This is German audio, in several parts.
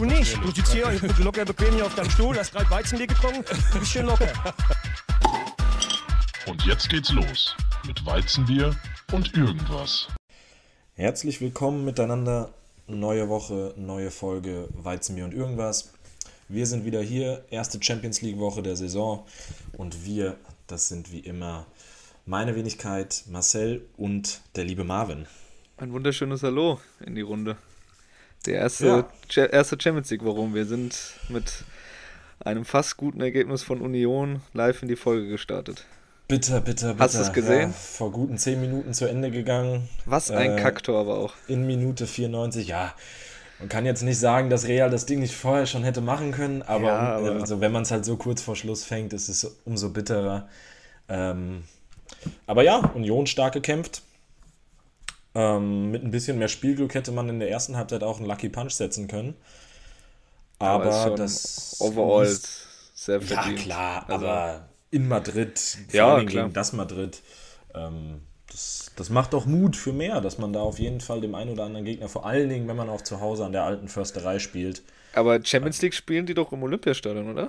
Du nicht. Du sitzt hier locker bequem hier auf deinem Stuhl, hast gerade Weizenbier getrunken, du bist schön locker. Und jetzt geht's los mit Weizenbier und irgendwas. Herzlich willkommen miteinander. Neue Woche, neue Folge Weizenbier und irgendwas. Wir sind wieder hier, erste Champions League Woche der Saison und wir, das sind wie immer meine Wenigkeit Marcel und der liebe Marvin. Ein wunderschönes Hallo in die Runde. Der erste, ja. erste Champions League, warum wir sind mit einem fast guten Ergebnis von Union live in die Folge gestartet. Bitter, bitter, bitter. Hast du es gesehen? Ja, vor guten 10 Minuten zu Ende gegangen. Was ein äh, Kacktor aber auch. In Minute 94, ja. Man kann jetzt nicht sagen, dass Real das Ding nicht vorher schon hätte machen können, aber, ja, aber also, wenn man es halt so kurz vor Schluss fängt, ist es umso bitterer. Ähm, aber ja, Union stark gekämpft. Ähm, mit ein bisschen mehr Spielglück hätte man in der ersten Halbzeit auch einen Lucky Punch setzen können. Aber, aber das. Overall sehr verdient. Ja, klar, also, aber in Madrid, vor ja, allem gegen das Madrid, ähm, das, das macht doch Mut für mehr, dass man da auf jeden Fall dem einen oder anderen Gegner, vor allen Dingen, wenn man auch zu Hause an der alten Försterei spielt. Aber Champions League spielen die doch im Olympiastadion, oder?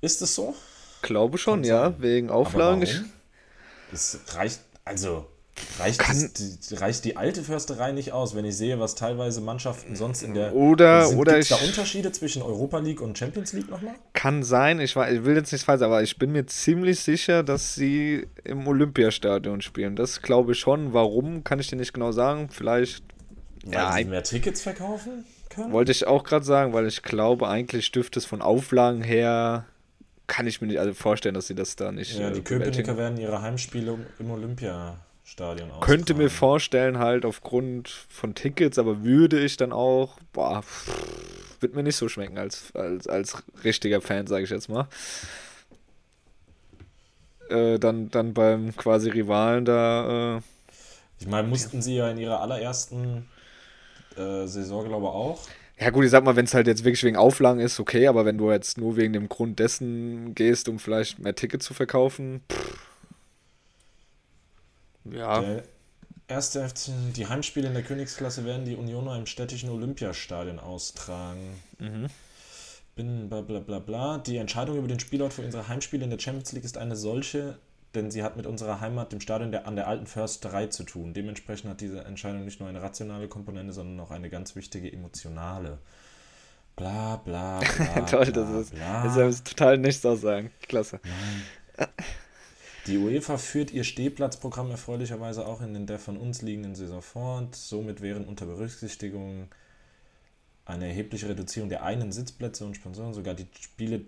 Ist es so? Glaube schon, ja, wegen Auflagen. Das reicht, also Reicht, Kann, die, reicht die alte Försterei nicht aus, wenn ich sehe, was teilweise Mannschaften sonst in der. Oder. Sind, oder gibt's da Unterschiede zwischen Europa League und Champions League nochmal? Kann sein, ich, ich will jetzt nicht falsch, aber ich bin mir ziemlich sicher, dass sie im Olympiastadion spielen. Das glaube ich schon. Warum, kann ich dir nicht genau sagen. Vielleicht. Weil ja, sie mehr Tickets verkaufen können? Wollte ich auch gerade sagen, weil ich glaube, eigentlich dürfte es von Auflagen her kann ich mir nicht also vorstellen, dass sie das da nicht. Ja, die äh, Köpenicker werden ihre Heimspiele im Olympia Stadion aus. Könnte mir vorstellen, halt aufgrund von Tickets, aber würde ich dann auch, boah, wird mir nicht so schmecken als, als, als richtiger Fan, sage ich jetzt mal. Äh, dann, dann beim quasi Rivalen da. Äh, ich meine, mussten sie ja in ihrer allerersten äh, Saison, glaube ich, auch. Ja, gut, ich sag mal, wenn es halt jetzt wirklich wegen Auflagen ist, okay, aber wenn du jetzt nur wegen dem Grund dessen gehst, um vielleicht mehr Tickets zu verkaufen, pff, ja. Der erste FC, die Heimspiele in der Königsklasse werden die Unioner im städtischen Olympiastadion austragen. Mhm. Bin bla bla bla bla. Die Entscheidung über den Spielort für unsere Heimspiele in der Champions League ist eine solche, denn sie hat mit unserer Heimat, dem Stadion der, an der alten Försterei zu tun. Dementsprechend hat diese Entscheidung nicht nur eine rationale Komponente, sondern auch eine ganz wichtige emotionale. Bla bla bla. Toll, bla, das ist, bla. das ist total nichts aussagen. Klasse. Nein. Die UEFA führt ihr Stehplatzprogramm erfreulicherweise auch in der von uns liegenden Saison fort. Somit wären unter Berücksichtigung eine erhebliche Reduzierung der einen Sitzplätze und Sponsoren sogar die Spiele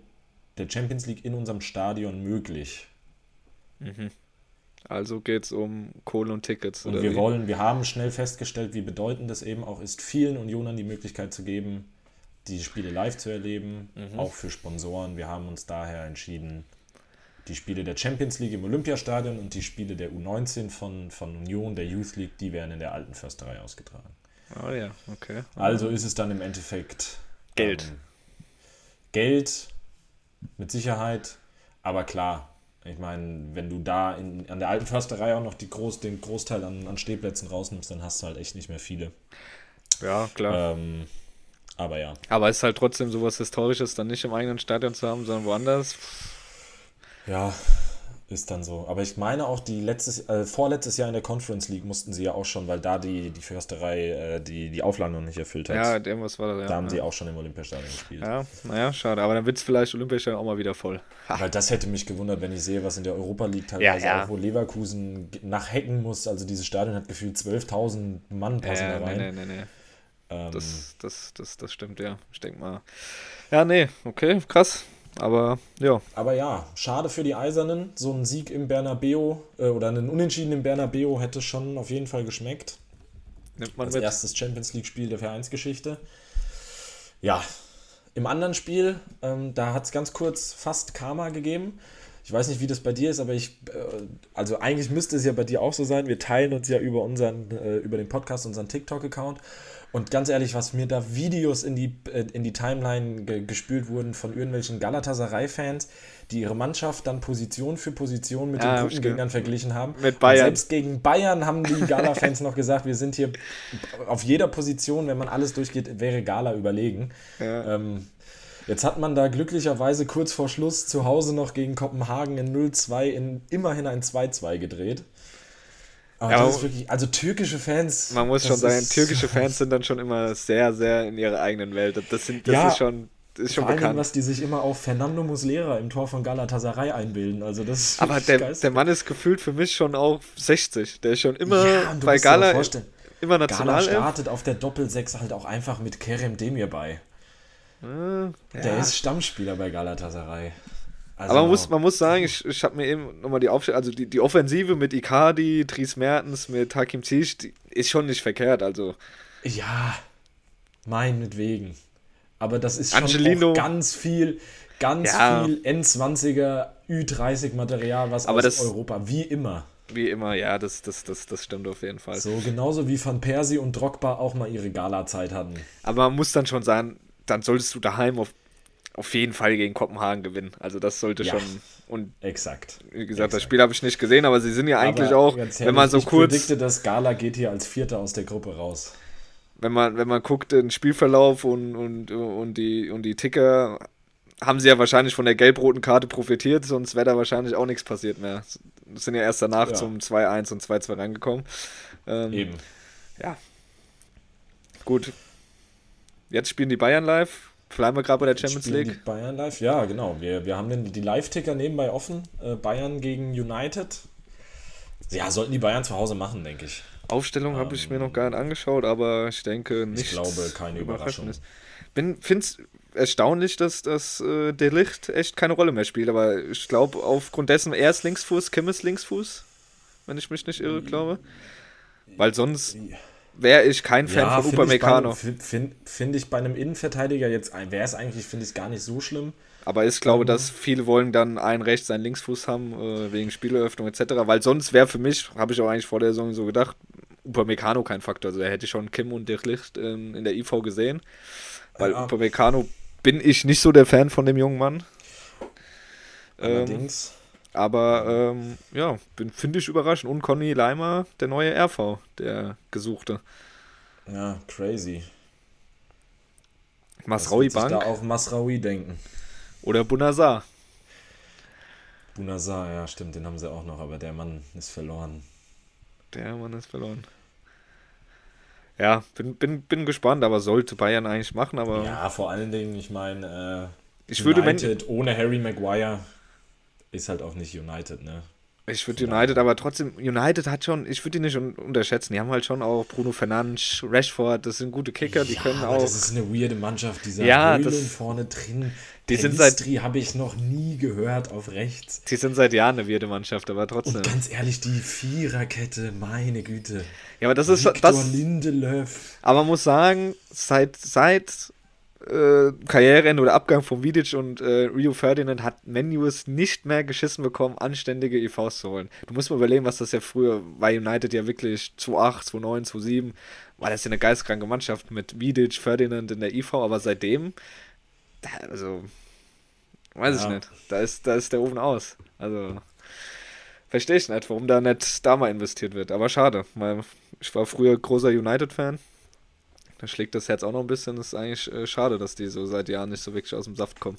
der Champions League in unserem Stadion möglich. Mhm. Also geht es um Kohle und Tickets. Und wir wie? wollen, wir haben schnell festgestellt, wie bedeutend es eben auch ist, vielen Unionern die Möglichkeit zu geben, die Spiele live zu erleben, mhm. auch für Sponsoren. Wir haben uns daher entschieden, die Spiele der Champions League im Olympiastadion und die Spiele der U19 von, von Union, der Youth League, die werden in der alten Försterei ausgetragen. Oh ja, okay. Also ist es dann im Endeffekt Geld. Ähm, Geld mit Sicherheit, aber klar, ich meine, wenn du da in, an der alten Försterei auch noch die Groß, den Großteil an, an Stehplätzen rausnimmst, dann hast du halt echt nicht mehr viele. Ja, klar. Ähm, aber ja. Aber es ist halt trotzdem sowas Historisches, dann nicht im eigenen Stadion zu haben, sondern woanders. Ja, ist dann so. Aber ich meine auch, die letztes, äh, vorletztes Jahr in der Conference League mussten sie ja auch schon, weil da die, die Försterei äh, die, die Auflagen noch nicht erfüllt hat. Ja, irgendwas war das, ja. Da haben ja. sie auch schon im Olympiastadion gespielt. Ja, naja, schade. Aber dann wird es vielleicht Olympiastadion auch mal wieder voll. Ha. Weil das hätte mich gewundert, wenn ich sehe, was in der Europa League teilweise ja, ja. auch, wo Leverkusen nachhacken muss. Also dieses Stadion hat gefühlt 12.000 Mann passen da rein. Nee, nee, nee, nee. Ähm, das, das, das, das stimmt, ja. Ich denke mal. Ja, nee, okay, krass. Aber ja. Aber ja, schade für die Eisernen. So ein Sieg im Bernabeu äh, oder ein Unentschieden im Bernabeu hätte schon auf jeden Fall geschmeckt. Nimmt man Als mit. erstes Champions League-Spiel der Vereinsgeschichte. Ja, im anderen Spiel, ähm, da hat es ganz kurz fast Karma gegeben. Ich weiß nicht, wie das bei dir ist, aber ich, äh, also eigentlich müsste es ja bei dir auch so sein. Wir teilen uns ja über unseren, äh, über den Podcast, unseren TikTok-Account. Und ganz ehrlich, was mir da Videos in die, äh, in die Timeline ge gespült wurden von irgendwelchen Galatasaray-Fans, die ihre Mannschaft dann Position für Position mit Ja, den hab ich Gruppengegnern ge- verglichen haben. Mit Bayern. Und selbst gegen Bayern haben die Gala-Fans noch gesagt, wir sind hier auf jeder Position, wenn man alles durchgeht, wäre Gala überlegen. Ja. Ähm, jetzt hat man da glücklicherweise kurz vor Schluss zu Hause noch gegen Kopenhagen in 0-2 in immerhin ein 2-2 gedreht. Aber wirklich, also türkische Fans. Man muss schon sagen, türkische Fans sind dann schon immer sehr, sehr in ihrer eigenen Welt. Das, sind, das Ja, ist schon, das ist schon Vor allem, bekannt. was die sich immer auf Fernando Muslera im Tor von Galatasaray einbilden. Also das ist Aber der, geistig. der Mann ist gefühlt für mich schon auch 60. Der ist schon immer Ja, bei Gala vorstellen, immer Gala Nationalelf. startet auf der Doppelsechs halt auch einfach mit Kerem Demir bei. Der ja. ist Stammspieler bei Galatasaray. Also, Aber man muss, man muss sagen, ich, ich habe mir eben nochmal die Aufstellung, also die, die Offensive mit Icardi, Dries Mertens, mit Hakim Ziyech, die ist schon nicht verkehrt. Also Ja, meinetwegen. Aber das ist schon ganz viel, ganz Ja. viel N20er, Ü30 Material, was Aber aus das- Europa, wie immer. wie immer, ja, das, das, das, das stimmt auf jeden Fall. So genauso wie Van Persie und Drogba auch mal ihre Gala-Zeit hatten. Aber man muss dann schon sagen, dann solltest du daheim auf, auf jeden Fall gegen Kopenhagen gewinnen. Also das sollte Ja. schon. Und Exakt. wie gesagt, das Exakt. Spiel habe ich nicht gesehen, aber sie sind ja eigentlich Aber auch, ganz wenn man so ehrlich, kurz. Ich dass Gala geht hier als Vierter aus der Gruppe raus. wenn man, wenn man guckt, den Spielverlauf und, und, und, die, und die Ticker, haben sie ja wahrscheinlich von der gelb-roten Karte profitiert, sonst wäre da wahrscheinlich auch nichts passiert mehr. Sind ja erst danach Ja. zum 2-1 und 2-2 reingekommen. Ähm, Eben. Ja. Gut. Jetzt spielen die Bayern live. Bleiben wir gerade bei der Champions Spielen League. Bayern live? Ja, genau. Wir, wir haben den, die Live-Ticker nebenbei offen. Äh, Bayern gegen United. Ja, sollten die Bayern zu Hause machen, denke ich. Aufstellung habe ich mir noch gar nicht angeschaut, aber ich denke nicht. glaube, keine Überraschung. Bin find's erstaunlich, dass das äh, der Licht echt keine Rolle mehr spielt, aber ich glaube aufgrund dessen er ist Linksfuß, Kim ist Linksfuß, wenn ich mich nicht irre, glaube. Weil sonst wäre ich kein Fan von ich bei- Upamecano. Finde find, find ich bei einem Innenverteidiger jetzt, wäre es eigentlich, finde ich, gar nicht so schlimm. Aber ich glaube, dass viele wollen dann einen rechts, einen Linksfuß haben, äh, wegen Spieleröffnung etc. Weil sonst wäre für mich, habe ich auch eigentlich vor der Saison so gedacht, Upamecano kein Faktor. Also da hätte ich schon Kim und Dirk Licht ähm, in der IV gesehen. Weil Ja. Upamecano bin ich nicht so der Fan von dem jungen Mann. Ähm, Allerdings. Aber ähm, ja, bin finde ich überraschend. Und Conny Leimer, der neue RV, der Gesuchte. Ja, crazy. Masraui Bank Da auch Masraoui denken. oder Bunazar. Bunazar, ja, stimmt, den haben sie auch noch, aber der Mann ist verloren. Der Mann ist verloren. Ja, bin, bin, bin gespannt, aber sollte Bayern eigentlich machen, aber Ja, vor allen Dingen, ich meine, äh, ich würde, United ohne Harry Maguire ist halt auch nicht United, ne? ich würde United, aber trotzdem, United hat schon, ich würde die nicht un unterschätzen. Die haben halt schon auch Bruno Fernandes, Rashford, das sind gute Kicker, die ja, können auch. das ist eine weirde Mannschaft, dieser Ja, Höhlen vorne drin. Die sind seit- habe ich noch nie gehört auf rechts. Die sind seit Jahren eine weirde Mannschaft, aber trotzdem. Und ganz ehrlich, die Viererkette, meine Güte. Ja, aber das ist Victor das. Lindelöf. Aber man muss sagen, seit, seit äh, Karriereende oder Abgang von Vidic und äh, Rio Ferdinand hat Menu es nicht mehr geschissen bekommen, anständige EVs zu holen. Du musst mal überlegen, was das ja früher war. United ja wirklich 2-8, 2-9, 2-7. War das ja eine geistkranke Mannschaft mit Vidic, Ferdinand in der IV, aber seitdem, also, weiß ich Ja. nicht. Da ist, da ist der Ofen aus. Also, verstehe ich nicht, warum da nicht da mal investiert wird. Aber schade, weil ich war früher großer United-Fan. Da schlägt das Herz auch noch ein bisschen. Das ist eigentlich äh, schade, dass die so seit Jahren nicht so wirklich aus dem Saft kommen.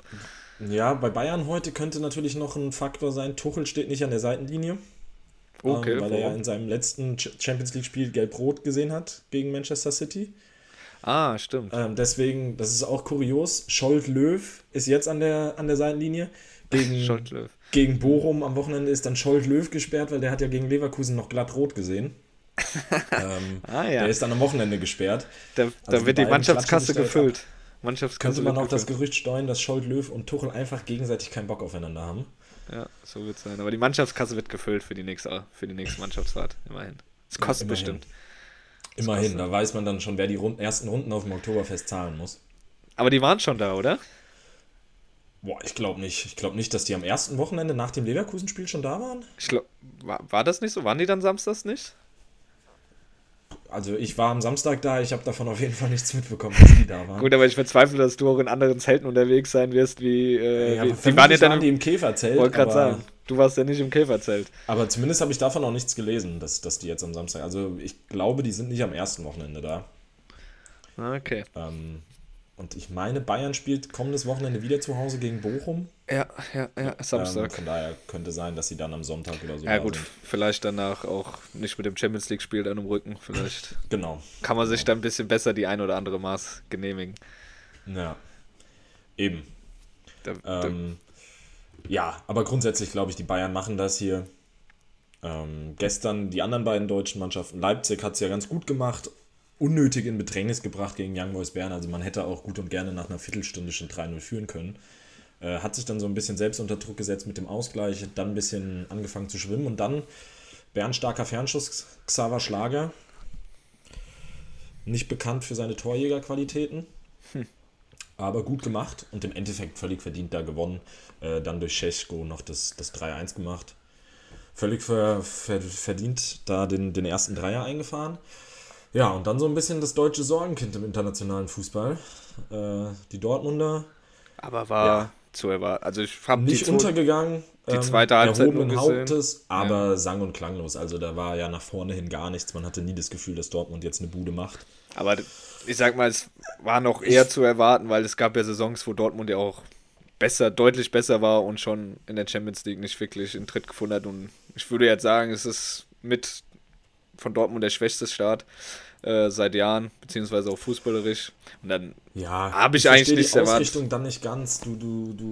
Ja, bei Bayern heute könnte natürlich noch ein Faktor sein. Tuchel steht nicht an der Seitenlinie. Okay, ähm, weil er ja warum? in seinem letzten Ch- Champions League-Spiel gelb-rot gesehen hat gegen Manchester City. Ah, stimmt. Ähm, deswegen, das ist auch kurios. Scholt Löw ist jetzt an der, an der Seitenlinie. Gegen, Scholt Löw. gegen Bochum am Wochenende ist dann Scholt Löw gesperrt, weil der hat ja gegen Leverkusen noch glatt rot gesehen. ähm, Ah, ja. Der ist dann am Wochenende gesperrt. Da, da also die wird die Mannschaftskasse da jetzt gefüllt. Mannschaftskasse Könnte man auch das gefüllt. Gerücht steuern, dass Scholt Löw und Tuchel einfach gegenseitig keinen Bock aufeinander haben. Ja, so wird es sein. Aber die Mannschaftskasse wird gefüllt für die nächste, für die nächste Mannschaftsfahrt. Immerhin. Es kostet immerhin. bestimmt. Immerhin, kostet- da weiß man dann schon, wer die Runden, ersten Runden auf dem Oktoberfest zahlen muss. Aber die waren schon da, oder? Boah, ich glaube nicht. Ich glaube nicht, dass die am ersten Wochenende nach dem Leverkusen-Spiel schon da waren. Ich glaub, war, war das nicht so? Waren die dann samstags nicht? Also ich war am Samstag da, ich habe davon auf jeden Fall nichts mitbekommen, dass die da waren. Gut, aber ich bezweifle, dass du auch in anderen Zelten unterwegs sein wirst, wie. Äh, ja, wie die waren ja dann die im Käferzelt. Wollte gerade sagen, du warst ja nicht im Käferzelt. Aber zumindest habe ich davon auch nichts gelesen, dass, dass die jetzt am Samstag. Also ich glaube, die sind nicht am ersten Wochenende da. Ah, okay. Ähm, und ich meine, Bayern spielt kommendes Wochenende wieder zu Hause gegen Bochum. Ja, ja, ja, Samstag. Ähm, von daher könnte sein, dass sie dann am Sonntag oder so. Ja, gut, sind. vielleicht danach auch nicht mit dem Champions League-Spiel dann im Rücken. Vielleicht genau. kann man sich dann ein bisschen besser die ein oder andere Maß genehmigen. Ja, eben. Da, da, ähm, ja, aber grundsätzlich glaube ich, die Bayern machen das hier. Ähm, gestern die anderen beiden deutschen Mannschaften. Leipzig hat es ja ganz gut gemacht unnötig in Bedrängnis gebracht gegen Young Boys Bern. Also man hätte auch gut und gerne nach einer Viertelstunde schon 3-0 führen können. Äh, hat sich dann so ein bisschen selbst unter Druck gesetzt mit dem Ausgleich, dann ein bisschen angefangen zu schwimmen und dann Bern starker Fernschuss, Xaver Schlager. Nicht bekannt für seine Torjägerqualitäten, hm. aber gut gemacht und im Endeffekt völlig verdient da gewonnen. Äh, dann durch Scheschko noch das, das 3-1 gemacht. Völlig ver, ver, verdient da den, den ersten Dreier eingefahren. Ja, und dann so ein bisschen das deutsche Sorgenkind im internationalen Fußball. Äh, die Dortmunder. Aber war ja, zu erwarten. Also ich habe nicht die untergegangen. Die ähm, zweite Halbzeit nur Hauptes, aber ja. sang- und klanglos. Also da war ja nach vorne hin gar nichts. Man hatte nie das Gefühl, dass Dortmund jetzt eine Bude macht. Aber ich sag mal, es war noch eher zu erwarten, weil es gab ja Saisons, wo Dortmund ja auch besser, deutlich besser war und schon in der Champions League nicht wirklich in Tritt gefunden hat. Und ich würde jetzt sagen, es ist mit von Dortmund der schwächste Start äh, seit Jahren, beziehungsweise auch fußballerisch. Und dann ja, habe ich, ich eigentlich nicht erwartet. Ausrichtung dann nicht ganz. Du, du, du,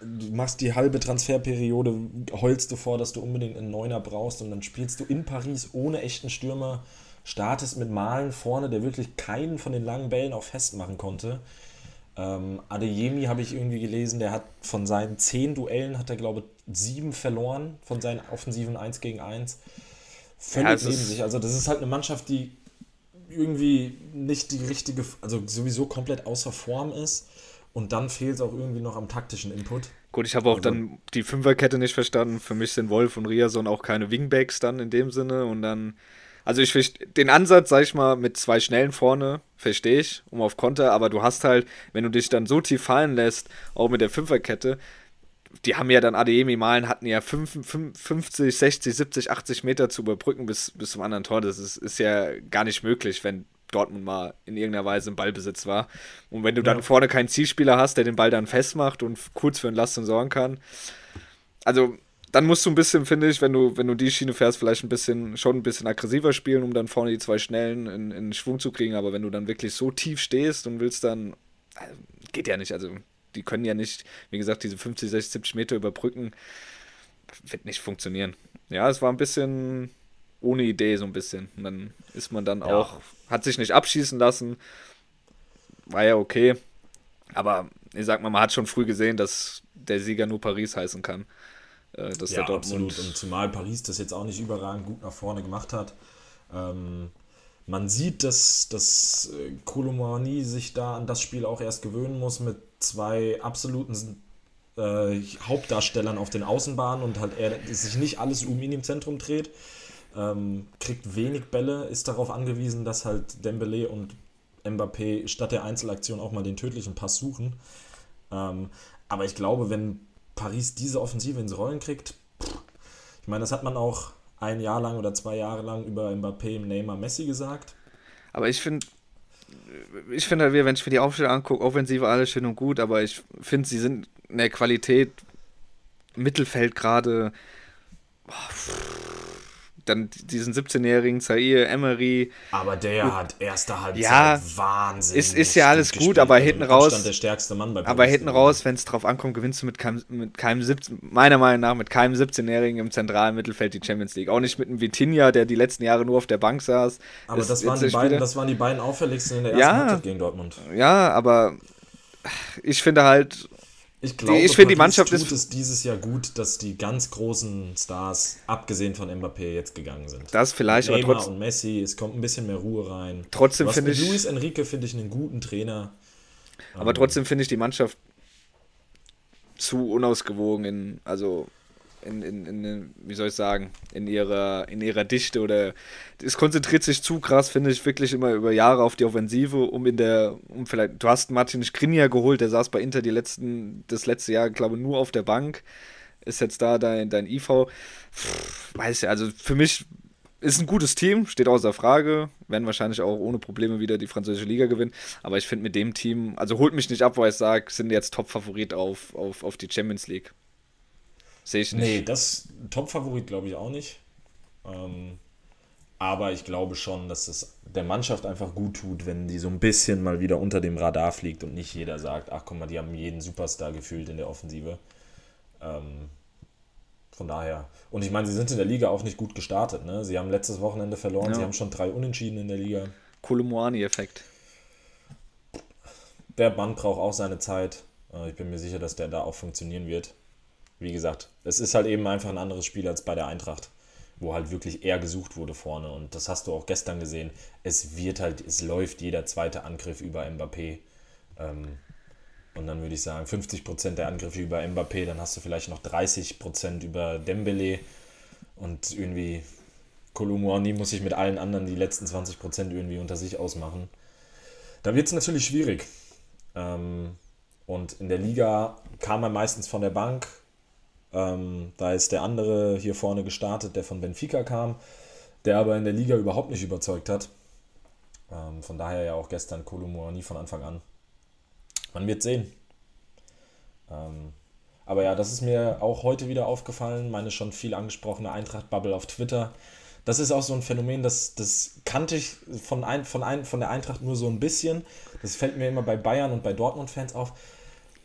du machst die halbe Transferperiode, heulst du vor, dass du unbedingt einen Neuner brauchst und dann spielst du in Paris ohne echten Stürmer, startest mit Malen vorne, der wirklich keinen von den langen Bällen auch festmachen konnte. Ähm, Adeyemi habe ich irgendwie gelesen, der hat von seinen zehn Duellen, hat er glaube ich sieben verloren, von seinen offensiven 1 gegen 1 völlig ja, neben sich. Also das ist halt eine Mannschaft, die irgendwie nicht die richtige, also sowieso komplett außer Form ist. Und dann fehlt es auch irgendwie noch am taktischen Input. Gut, ich habe auch also, dann die Fünferkette nicht verstanden. Für mich sind Wolf und Riason auch keine Wingbacks dann in dem Sinne. Und dann, also ich den Ansatz, sag ich mal, mit zwei Schnellen vorne, verstehe ich, um auf Konter. Aber du hast halt, wenn du dich dann so tief fallen lässt, auch mit der Fünferkette, die haben ja dann Adeyemi malen, hatten ja 50, 60, 70, 80 Meter zu überbrücken bis, bis zum anderen Tor. Das ist, ist ja gar nicht möglich, wenn Dortmund mal in irgendeiner Weise im Ballbesitz war. Und wenn du dann ja. vorne keinen Zielspieler hast, der den Ball dann festmacht und kurz für Entlastung sorgen kann. Also, dann musst du ein bisschen, finde ich, wenn du, wenn du die Schiene fährst, vielleicht ein bisschen, schon ein bisschen aggressiver spielen, um dann vorne die zwei Schnellen in, in Schwung zu kriegen. Aber wenn du dann wirklich so tief stehst und willst dann, also, geht ja nicht. Also, die können ja nicht, wie gesagt, diese 50, 60, 70 Meter überbrücken. Wird nicht funktionieren. Ja, es war ein bisschen ohne Idee, so ein bisschen. Und dann ist man dann ja. auch, hat sich nicht abschießen lassen. War ja okay. Aber ich sag mal, man hat schon früh gesehen, dass der Sieger nur Paris heißen kann. Äh, dass ja, der Dortmund absolut. Und zumal Paris das jetzt auch nicht überragend gut nach vorne gemacht hat. Ähm, man sieht, dass, dass Kolomani äh, sich da an das Spiel auch erst gewöhnen muss mit zwei absoluten äh, Hauptdarstellern auf den Außenbahnen und halt er sich nicht alles um ihn im Zentrum dreht. Ähm, kriegt wenig Bälle, ist darauf angewiesen, dass halt Dembele und Mbappé statt der Einzelaktion auch mal den tödlichen Pass suchen. Ähm, aber ich glaube, wenn Paris diese Offensive ins Rollen kriegt, pff, ich meine, das hat man auch ein Jahr lang oder zwei Jahre lang über Mbappé, Neymar, Messi gesagt. Aber ich finde, ich finde halt, wenn ich mir die Aufstellung angucke, Offensive alles schön und gut, aber ich finde, sie sind in der Qualität Mittelfeld gerade dann diesen 17-jährigen Zaire Emery. Aber der gut. hat erste Halbzeit ja, Wahnsinn. Ist, ist ja alles gut, aber hinten raus. der stärkste Mann bei aber hinten raus, wenn es drauf ankommt, gewinnst du mit keinem, mit keinem 17, meiner Meinung nach mit keinem 17-jährigen im zentralen Mittelfeld die Champions League. Auch nicht mit einem Vitinha, der die letzten Jahre nur auf der Bank saß. Aber das waren, die beiden, das waren die beiden auffälligsten in der ersten ja, Halbzeit gegen Dortmund. Ja, aber ich finde halt, ich glaube, ich finde die Mannschaft tut es dieses Jahr gut, dass die ganz großen Stars, abgesehen von Mbappé, jetzt gegangen sind. Das vielleicht, Neymar aber trotzdem. und Messi, es kommt ein bisschen mehr Ruhe rein. Trotzdem finde ich. Luis Enrique finde ich einen guten Trainer. Aber ähm, trotzdem finde ich die Mannschaft zu unausgewogen. In, also in, in, in, wie soll ich sagen, in ihrer, in ihrer Dichte oder es konzentriert sich zu krass, finde ich, wirklich immer über Jahre auf die Offensive, um in der, um vielleicht, du hast Martin Skriniar geholt, der saß bei Inter die letzten, das letzte Jahr, glaube nur auf der Bank, ist jetzt da dein, dein IV. Pff, weiß ja, also für mich ist ein gutes Team, steht außer Frage. Werden wahrscheinlich auch ohne Probleme wieder die französische Liga gewinnen. Aber ich finde mit dem Team, also holt mich nicht ab, weil ich sage, sind jetzt Top-Favorit auf, auf, auf die Champions League. Sehe ich nicht. Nee, das Top-Favorit glaube ich auch nicht. Ähm, aber ich glaube schon, dass es der Mannschaft einfach gut tut, wenn die so ein bisschen mal wieder unter dem Radar fliegt und nicht jeder sagt, ach guck mal, die haben jeden Superstar gefühlt in der Offensive. Ähm, von daher. Und ich meine, sie sind in der Liga auch nicht gut gestartet. Ne? Sie haben letztes Wochenende verloren, ja. sie haben schon drei Unentschieden in der Liga. Kolomoani-Effekt. Der Mann braucht auch seine Zeit. Äh, ich bin mir sicher, dass der da auch funktionieren wird. Wie gesagt, es ist halt eben einfach ein anderes Spiel als bei der Eintracht, wo halt wirklich eher gesucht wurde vorne. Und das hast du auch gestern gesehen. Es wird halt, es läuft jeder zweite Angriff über Mbappé. Ähm, und dann würde ich sagen, 50% der Angriffe über Mbappé, dann hast du vielleicht noch 30% über Dembele und irgendwie Kolumuani muss sich mit allen anderen die letzten 20% irgendwie unter sich ausmachen. Da wird es natürlich schwierig. Ähm, und in der Liga kam er meistens von der Bank. Ähm, da ist der andere hier vorne gestartet, der von Benfica kam, der aber in der Liga überhaupt nicht überzeugt hat. Ähm, von daher ja auch gestern Kolumuani von Anfang an. Man wird sehen. Ähm, aber ja, das ist mir auch heute wieder aufgefallen, meine schon viel angesprochene Eintracht-Bubble auf Twitter. Das ist auch so ein Phänomen, das, das kannte ich von, ein, von, ein, von der Eintracht nur so ein bisschen. Das fällt mir immer bei Bayern und bei Dortmund-Fans auf.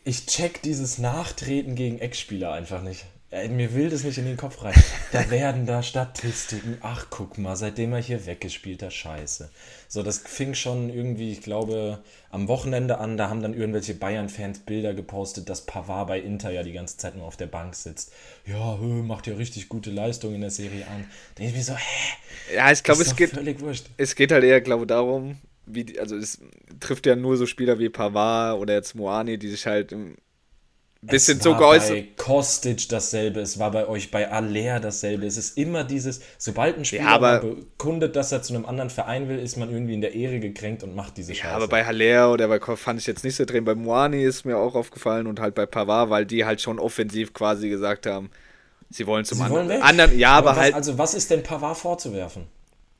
Ich check dieses Nachtreten gegen Ex-Spieler einfach nicht. Ey, mir will das nicht in den Kopf rein. Da werden da Statistiken. Ach, guck mal, seitdem er hier weggespielt hat, scheiße. So, das fing schon irgendwie, ich glaube, am Wochenende an. Da haben dann irgendwelche Bayern-Fans Bilder gepostet, dass Pavard bei Inter ja die ganze Zeit nur auf der Bank sitzt. Ja, macht ja richtig gute Leistung in der Serie an. Da denke ich mir so, hä? Ja, ich glaube, es geht. Völlig wurscht. Es geht halt eher, glaube ich, darum, wie, also es trifft ja nur so Spieler wie Pavard oder jetzt Moani, die sich halt im bisschen es war so geäußert. bei Kostic dasselbe, es war bei euch bei Aller dasselbe. Es ist immer dieses, sobald ein Spieler ja, bekundet, dass er zu einem anderen Verein will, ist man irgendwie in der Ehre gekränkt und macht diese Scheiße. Ja, aber bei Haller oder bei Koff fand ich jetzt nicht so drin. Bei Moani ist mir auch aufgefallen und halt bei Pavard, weil die halt schon offensiv quasi gesagt haben, sie wollen zum sie anderen. Wollen anderen. Ja, aber, aber was, halt. Also, was ist denn Pavard vorzuwerfen?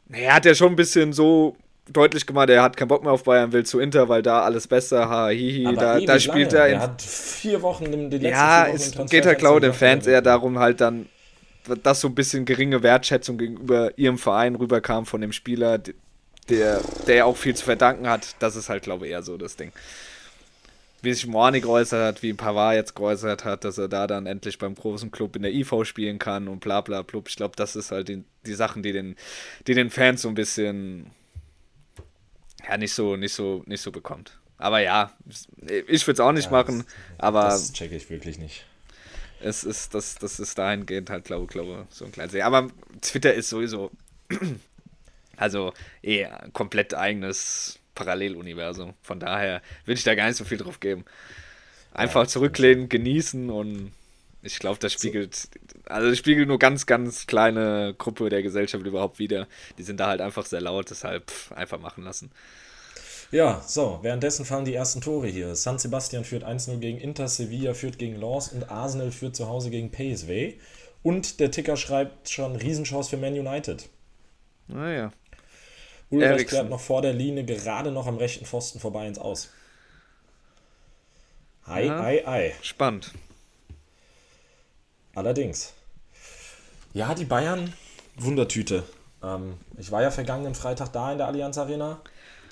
Er hat ja schon ein bisschen so deutlich gemacht, er hat keinen Bock mehr auf Bayern, will zu Inter, weil da alles besser, ha, hihi, da, da spielt er. Er hat vier Wochen in den letzten Ja, es geht halt, glaube den Fans eher darum, halt dann, dass so ein bisschen geringe Wertschätzung gegenüber ihrem Verein rüberkam von dem Spieler, der, der ja auch viel zu verdanken hat. Das ist halt, glaube ich, eher so das Ding. Wie sich Moani geäußert hat, wie Pavard jetzt geäußert hat, dass er da dann endlich beim großen Club in der IV spielen kann und bla bla blub. Ich glaube, das ist halt die, die Sachen, die den, die den Fans so ein bisschen ja, nicht so, nicht so, nicht so bekommt. Aber ja, ich würde es auch nicht ja, machen, das, aber. Das checke ich wirklich nicht. Es ist, das, das ist dahingehend halt, glaube glaube so ein kleines. Aber Twitter ist sowieso. also eh komplett eigenes Paralleluniversum. Von daher würde ich da gar nicht so viel drauf geben. Einfach ja, zurücklehnen, genießen und ich glaube, das spiegelt, also das spiegelt nur ganz, ganz kleine Gruppe der Gesellschaft überhaupt wieder. Die sind da halt einfach sehr laut, deshalb pff, einfach machen lassen. Ja, so, währenddessen fallen die ersten Tore hier. San Sebastian führt 1-0 gegen Inter, Sevilla führt gegen Lens und Arsenal führt zu Hause gegen PSV. Und der Ticker schreibt schon Riesenchance für Man United. Naja. Ah, Ulreich klärt noch vor der Linie gerade noch am rechten Pfosten vorbei ins Aus. Ei, ja, ei, ei. Spannend. Allerdings. Ja, die Bayern, Wundertüte. Ähm, ich war ja vergangenen Freitag da in der Allianz Arena.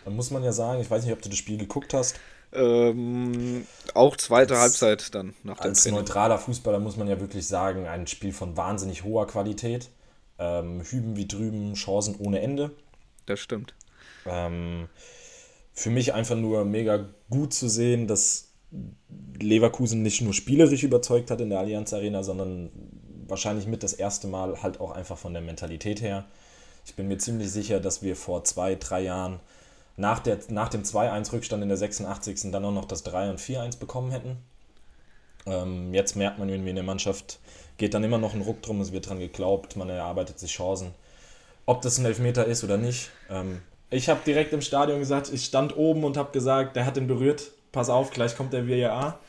Da muss man ja sagen, ich weiß nicht, ob du das Spiel geguckt hast. Ähm, auch zweite als, Halbzeit dann nach dem Als Training. neutraler Fußballer muss man ja wirklich sagen, ein Spiel von wahnsinnig hoher Qualität. Ähm, hüben wie drüben, Chancen ohne Ende. Das stimmt. Ähm, für mich einfach nur mega gut zu sehen, dass Leverkusen nicht nur spielerisch überzeugt hat in der Allianz Arena, sondern wahrscheinlich mit das erste Mal halt auch einfach von der Mentalität her. Ich bin mir ziemlich sicher, dass wir vor zwei, drei Jahren nach, der, nach dem 2-1-Rückstand in der 86. dann auch noch das 3 und 4-1 bekommen hätten. Ähm, jetzt merkt man irgendwie in der Mannschaft, geht dann immer noch ein Ruck drum, es wird dran geglaubt, man erarbeitet sich Chancen. Ob das ein Elfmeter ist oder nicht. Ähm, ich habe direkt im Stadion gesagt, ich stand oben und habe gesagt, der hat den berührt, pass auf, gleich kommt der VAR.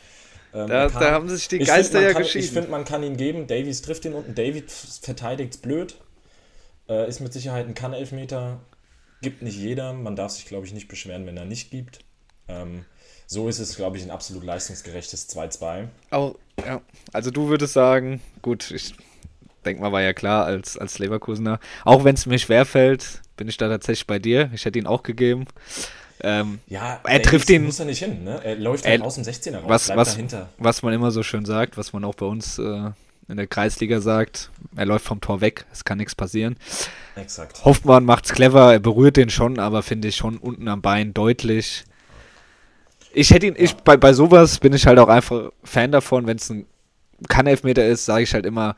Ähm, da, kann, da, haben sich die Geister ja geschieden. Ich finde, man kann ihn geben. Davies trifft ihn unten. David verteidigt blöd. Äh, ist mit Sicherheit ein Kann-Elfmeter. Gibt nicht jeder. Man darf sich, glaube ich, nicht beschweren, wenn er nicht gibt. Ähm, so ist es, glaube ich, ein absolut leistungsgerechtes 2-2. Oh, ja. Also du würdest sagen, gut, ich denke mal, war ja klar als, als Leverkusener. Auch wenn es mir schwerfällt, bin ich da tatsächlich bei dir. Ich hätte ihn auch gegeben. Ähm, ja, er trifft ihn. muss er nicht hin, ne? Er läuft halt aus dem 16er raus, was, was, dahinter. Was man immer so schön sagt, was man auch bei uns äh, in der Kreisliga sagt, er läuft vom Tor weg, es kann nichts passieren. Exakt. Hoffmann macht's clever, er berührt den schon, aber finde ich schon unten am Bein deutlich. Ich hätte ihn, ja. ich, bei, bei sowas bin ich halt auch einfach Fan davon, wenn es ein Kann-Elfmeter ist, sage ich halt immer,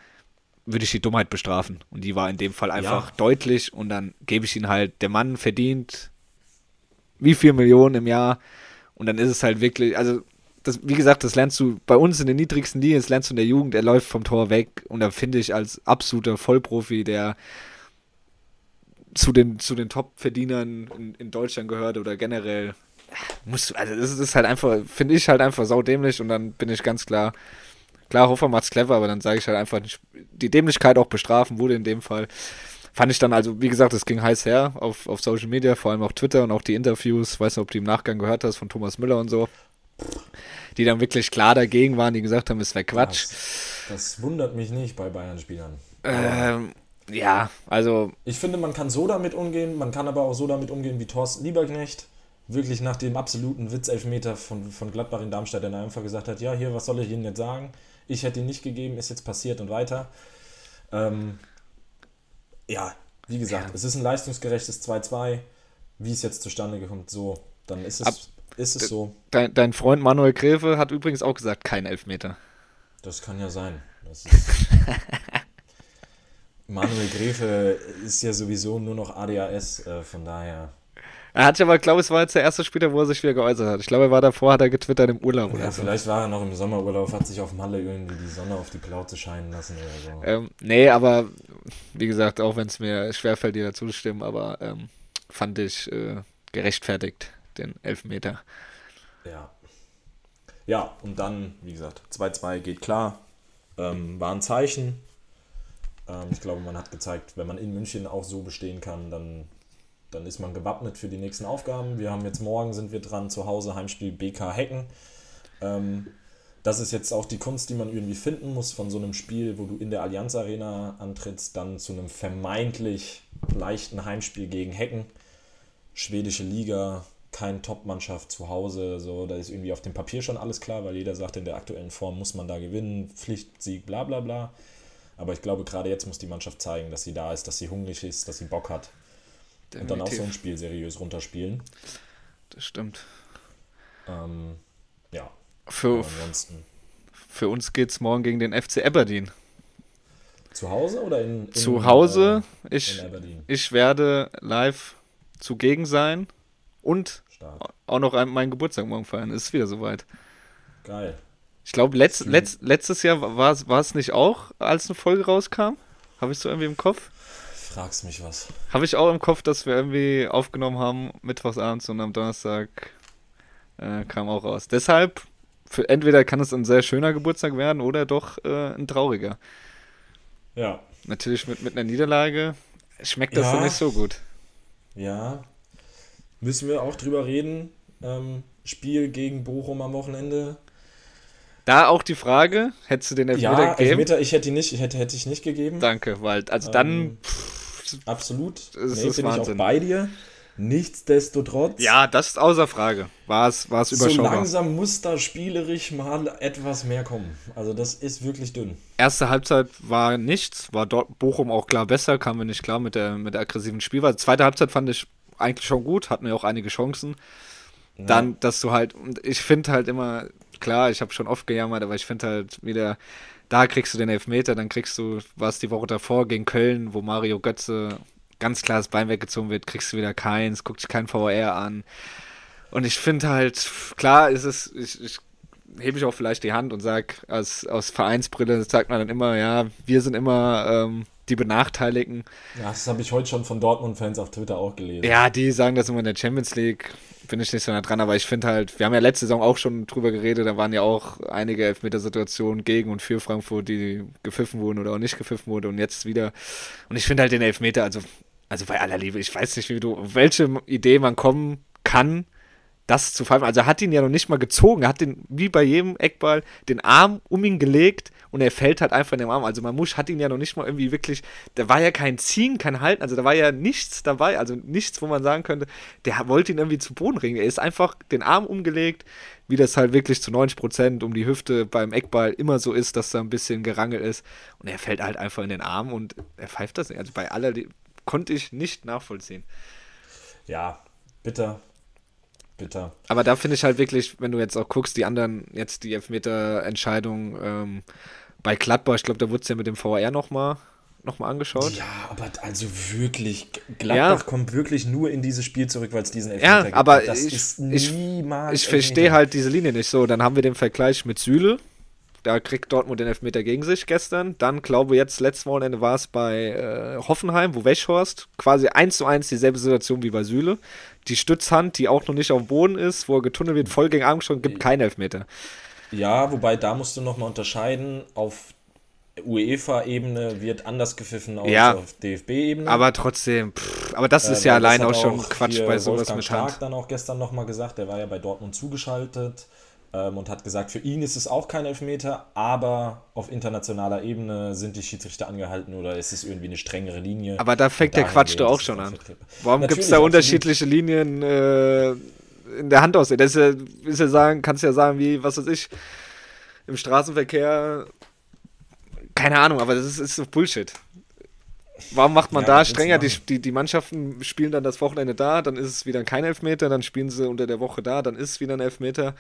würde ich die Dummheit bestrafen. Und die war in dem Fall einfach ja. deutlich und dann gebe ich ihn halt, der Mann verdient wie viel Millionen im Jahr. Und dann ist es halt wirklich, also das, wie gesagt, das lernst du bei uns in den niedrigsten Ligen, das lernst du in der Jugend, er läuft vom Tor weg und da finde ich als absoluter Vollprofi, der zu den, zu den Top-Verdienern in, in, Deutschland gehört oder generell, musst du, also das ist halt einfach, finde ich halt einfach saudämlich und dann bin ich ganz klar, klar, Hofer macht's clever, aber dann sage ich halt einfach, die Dämlichkeit auch bestrafen wurde in dem Fall fand ich dann, also wie gesagt, es ging heiß her auf, auf Social Media, vor allem auf Twitter und auch die Interviews, weiß nicht, ob du im Nachgang gehört hast, von Thomas Müller und so, die dann wirklich klar dagegen waren, die gesagt haben, es wäre Quatsch. Das, das, wundert mich nicht bei Bayern-Spielern. Ähm, ja, also. Ich finde, man kann so damit umgehen, man kann aber auch so damit umgehen wie Thorsten Lieberknecht. Wirklich nach dem absoluten Witzelfmeter von, von Gladbach in Darmstadt, der einfach gesagt hat: Ja, hier, was soll ich Ihnen jetzt sagen? Ich hätte ihn nicht gegeben, ist jetzt passiert und weiter. Ähm, ja, wie gesagt, ja. es ist ein leistungsgerechtes 2-2. Wie es jetzt zustande kommt, so, dann ist es, Ab, ist es so. Dein, dein, Freund Manuel Gräfe hat übrigens auch gesagt, kein Elfmeter. Das kann ja sein. Manuel Gräfe ist ja sowieso nur noch ADHS, äh, von daher. Er hat ja aber, glaube es war jetzt der erste Spieler, wo er sich wieder geäußert hat. Ich glaube, er war davor, hat er getwittert im Urlaub. Ja, vielleicht so. war er noch im Sommerurlaub, hat sich auf Malle irgendwie die Sonne auf die Plauze scheinen lassen oder so. Ähm, nee, aber wie gesagt, auch wenn es mir schwerfällt, dir dazu zu stimmen, aber ähm, fand ich äh, gerechtfertigt, den Elfmeter. Ja. Ja, und dann, wie gesagt, 2-2 geht klar. Ähm, war ein Zeichen. Ähm, ich glaube, man hat gezeigt, wenn man in München auch so bestehen kann, dann dann ist man gewappnet für die nächsten Aufgaben. Wir haben jetzt morgen, sind wir dran, zu Hause Heimspiel BK Hecken. Ähm, das ist jetzt auch die Kunst, die man irgendwie finden muss von so einem Spiel, wo du in der Allianz Arena antrittst, dann zu einem vermeintlich leichten Heimspiel gegen Hecken. Schwedische Liga, kein Top-Mannschaft zu Hause, so, da ist irgendwie auf dem Papier schon alles klar, weil jeder sagt, in der aktuellen Form muss man da gewinnen, Pflichtsieg, bla bla bla. Aber ich glaube, gerade jetzt muss die Mannschaft zeigen, dass sie da ist, dass sie hungrig ist, dass sie Bock hat. Definitiv. Und dann auch so ein Spiel seriös runterspielen. Das stimmt. Ähm, ja. Für, ansonsten. für uns geht es morgen gegen den FC Aberdeen. Zu Hause oder in, in Zu Hause. Äh, ich, ich werde live zugegen sein und Stark. auch noch meinen Geburtstag morgen feiern. Es ist wieder soweit. Geil. Ich glaube, letzt, letzt, letztes Jahr war es nicht auch, als eine Folge rauskam? Habe ich so irgendwie im Kopf? Fragst mich was. Habe ich auch im Kopf, dass wir irgendwie aufgenommen haben, mittwochsabends und am Donnerstag äh, kam auch raus. Deshalb, für, entweder kann es ein sehr schöner Geburtstag werden oder doch äh, ein trauriger. Ja. Natürlich mit, mit einer Niederlage schmeckt das ja. so nicht so gut. Ja. Müssen wir auch drüber reden. Ähm, Spiel gegen Bochum am Wochenende. Da auch die Frage, hättest du den Elfmeter ja, gegeben? Elfmeter, ich hätte ihn nicht, hätte, hätte ich nicht gegeben. Danke, weil, also dann... Absolut. Das nee, bin ich auch bei dir. Nichtsdestotrotz. Ja, das ist außer Frage. War es, war es überschaubar. So langsam muss da spielerisch mal etwas mehr kommen. Also das ist wirklich dünn. Erste Halbzeit war nichts, war dort Bochum auch klar besser, kam mir nicht klar mit der, mit der aggressiven Spielweise. Zweite Halbzeit fand ich eigentlich schon gut, hatten wir auch einige Chancen. Ja. Dann, dass du halt, ich finde halt immer, klar, ich habe schon oft gejammert, aber ich finde halt wieder, da kriegst du den Elfmeter, dann kriegst du, was die Woche davor gegen Köln, wo Mario Götze ganz klar das Bein weggezogen wird, kriegst du wieder keins, guckt sich kein VR an. Und ich finde halt, klar ist es, ich, ich hebe ich auch vielleicht die Hand und sage, aus, aus Vereinsbrille sagt man dann immer, ja, wir sind immer ähm, die Benachteiligten. Ja, das habe ich heute schon von Dortmund-Fans auf Twitter auch gelesen. Ja, die sagen das immer in der Champions League. Bin ich nicht so nah dran, aber ich finde halt, wir haben ja letzte Saison auch schon drüber geredet, da waren ja auch einige Elfmetersituationen gegen und für Frankfurt, die gepfiffen wurden oder auch nicht gepfiffen wurden und jetzt wieder. Und ich finde halt den Elfmeter, also, also bei aller Liebe, ich weiß nicht, wie du, auf welche Idee man kommen kann, das zu pfeifen. Also er hat ihn ja noch nicht mal gezogen. Er hat den, wie bei jedem Eckball, den Arm um ihn gelegt und er fällt halt einfach in den Arm. Also Mamusch hat ihn ja noch nicht mal irgendwie wirklich, da war ja kein Ziehen, kein Halten, also da war ja nichts dabei, also nichts, wo man sagen könnte, der wollte ihn irgendwie zu Boden bringen. Er ist einfach den Arm umgelegt, wie das halt wirklich zu 90 Prozent um die Hüfte beim Eckball immer so ist, dass da ein bisschen gerangelt ist und er fällt halt einfach in den Arm und er pfeift das nicht. Also bei aller, konnte ich nicht nachvollziehen. Ja, bitter, bitter. Aber da finde ich halt wirklich, wenn du jetzt auch guckst, die anderen, jetzt die Elfmeter-Entscheidung ähm, bei Gladbach, ich glaube, da wurde es ja mit dem VR nochmal noch mal angeschaut. Ja, aber also wirklich, Gladbach ja. kommt wirklich nur in dieses Spiel zurück, weil es diesen Elfmeter ja, gibt. aber das ich, ist niemals ich, ich verstehe halt diese Linie nicht so. Dann haben wir den Vergleich mit Süle, da kriegt Dortmund den Elfmeter gegen sich gestern. Dann glaube ich jetzt, letztes Wochenende war es bei äh, Hoffenheim, wo Weschhorst quasi eins zu eins dieselbe Situation wie bei Süle. Die Stützhand, die auch noch nicht auf dem Boden ist, wo er getunnelt wird, voll gegen Armstrong, gibt keinen Elfmeter. Ja, wobei da musst du nochmal unterscheiden. Auf UEFA-Ebene wird anders gepfiffen als ja, auf DFB-Ebene. Aber trotzdem, pff, aber das ist äh, ja allein auch schon Quatsch bei sowas Wolfgang mit Hand. Stark dann auch gestern nochmal gesagt, der war ja bei Dortmund zugeschaltet ähm, und hat gesagt, für ihn ist es auch kein Elfmeter, aber auf internationaler Ebene sind die Schiedsrichter angehalten oder ist es irgendwie eine strengere Linie. Aber da fängt der Quatsch doch auch schon an. Warum gibt es da unterschiedliche Linien äh, in der Hand aussehen? Das ist ja, ist ja sagen, kannst ja sagen, wie, was weiß ich, im Straßenverkehr, keine Ahnung, aber das ist, ist so Bullshit. Warum macht man ja, da strenger? Die, die, die Mannschaften spielen dann das Wochenende da, dann ist es wieder kein Elfmeter, dann spielen sie unter der Woche da, dann ist es wieder ein Elfmeter.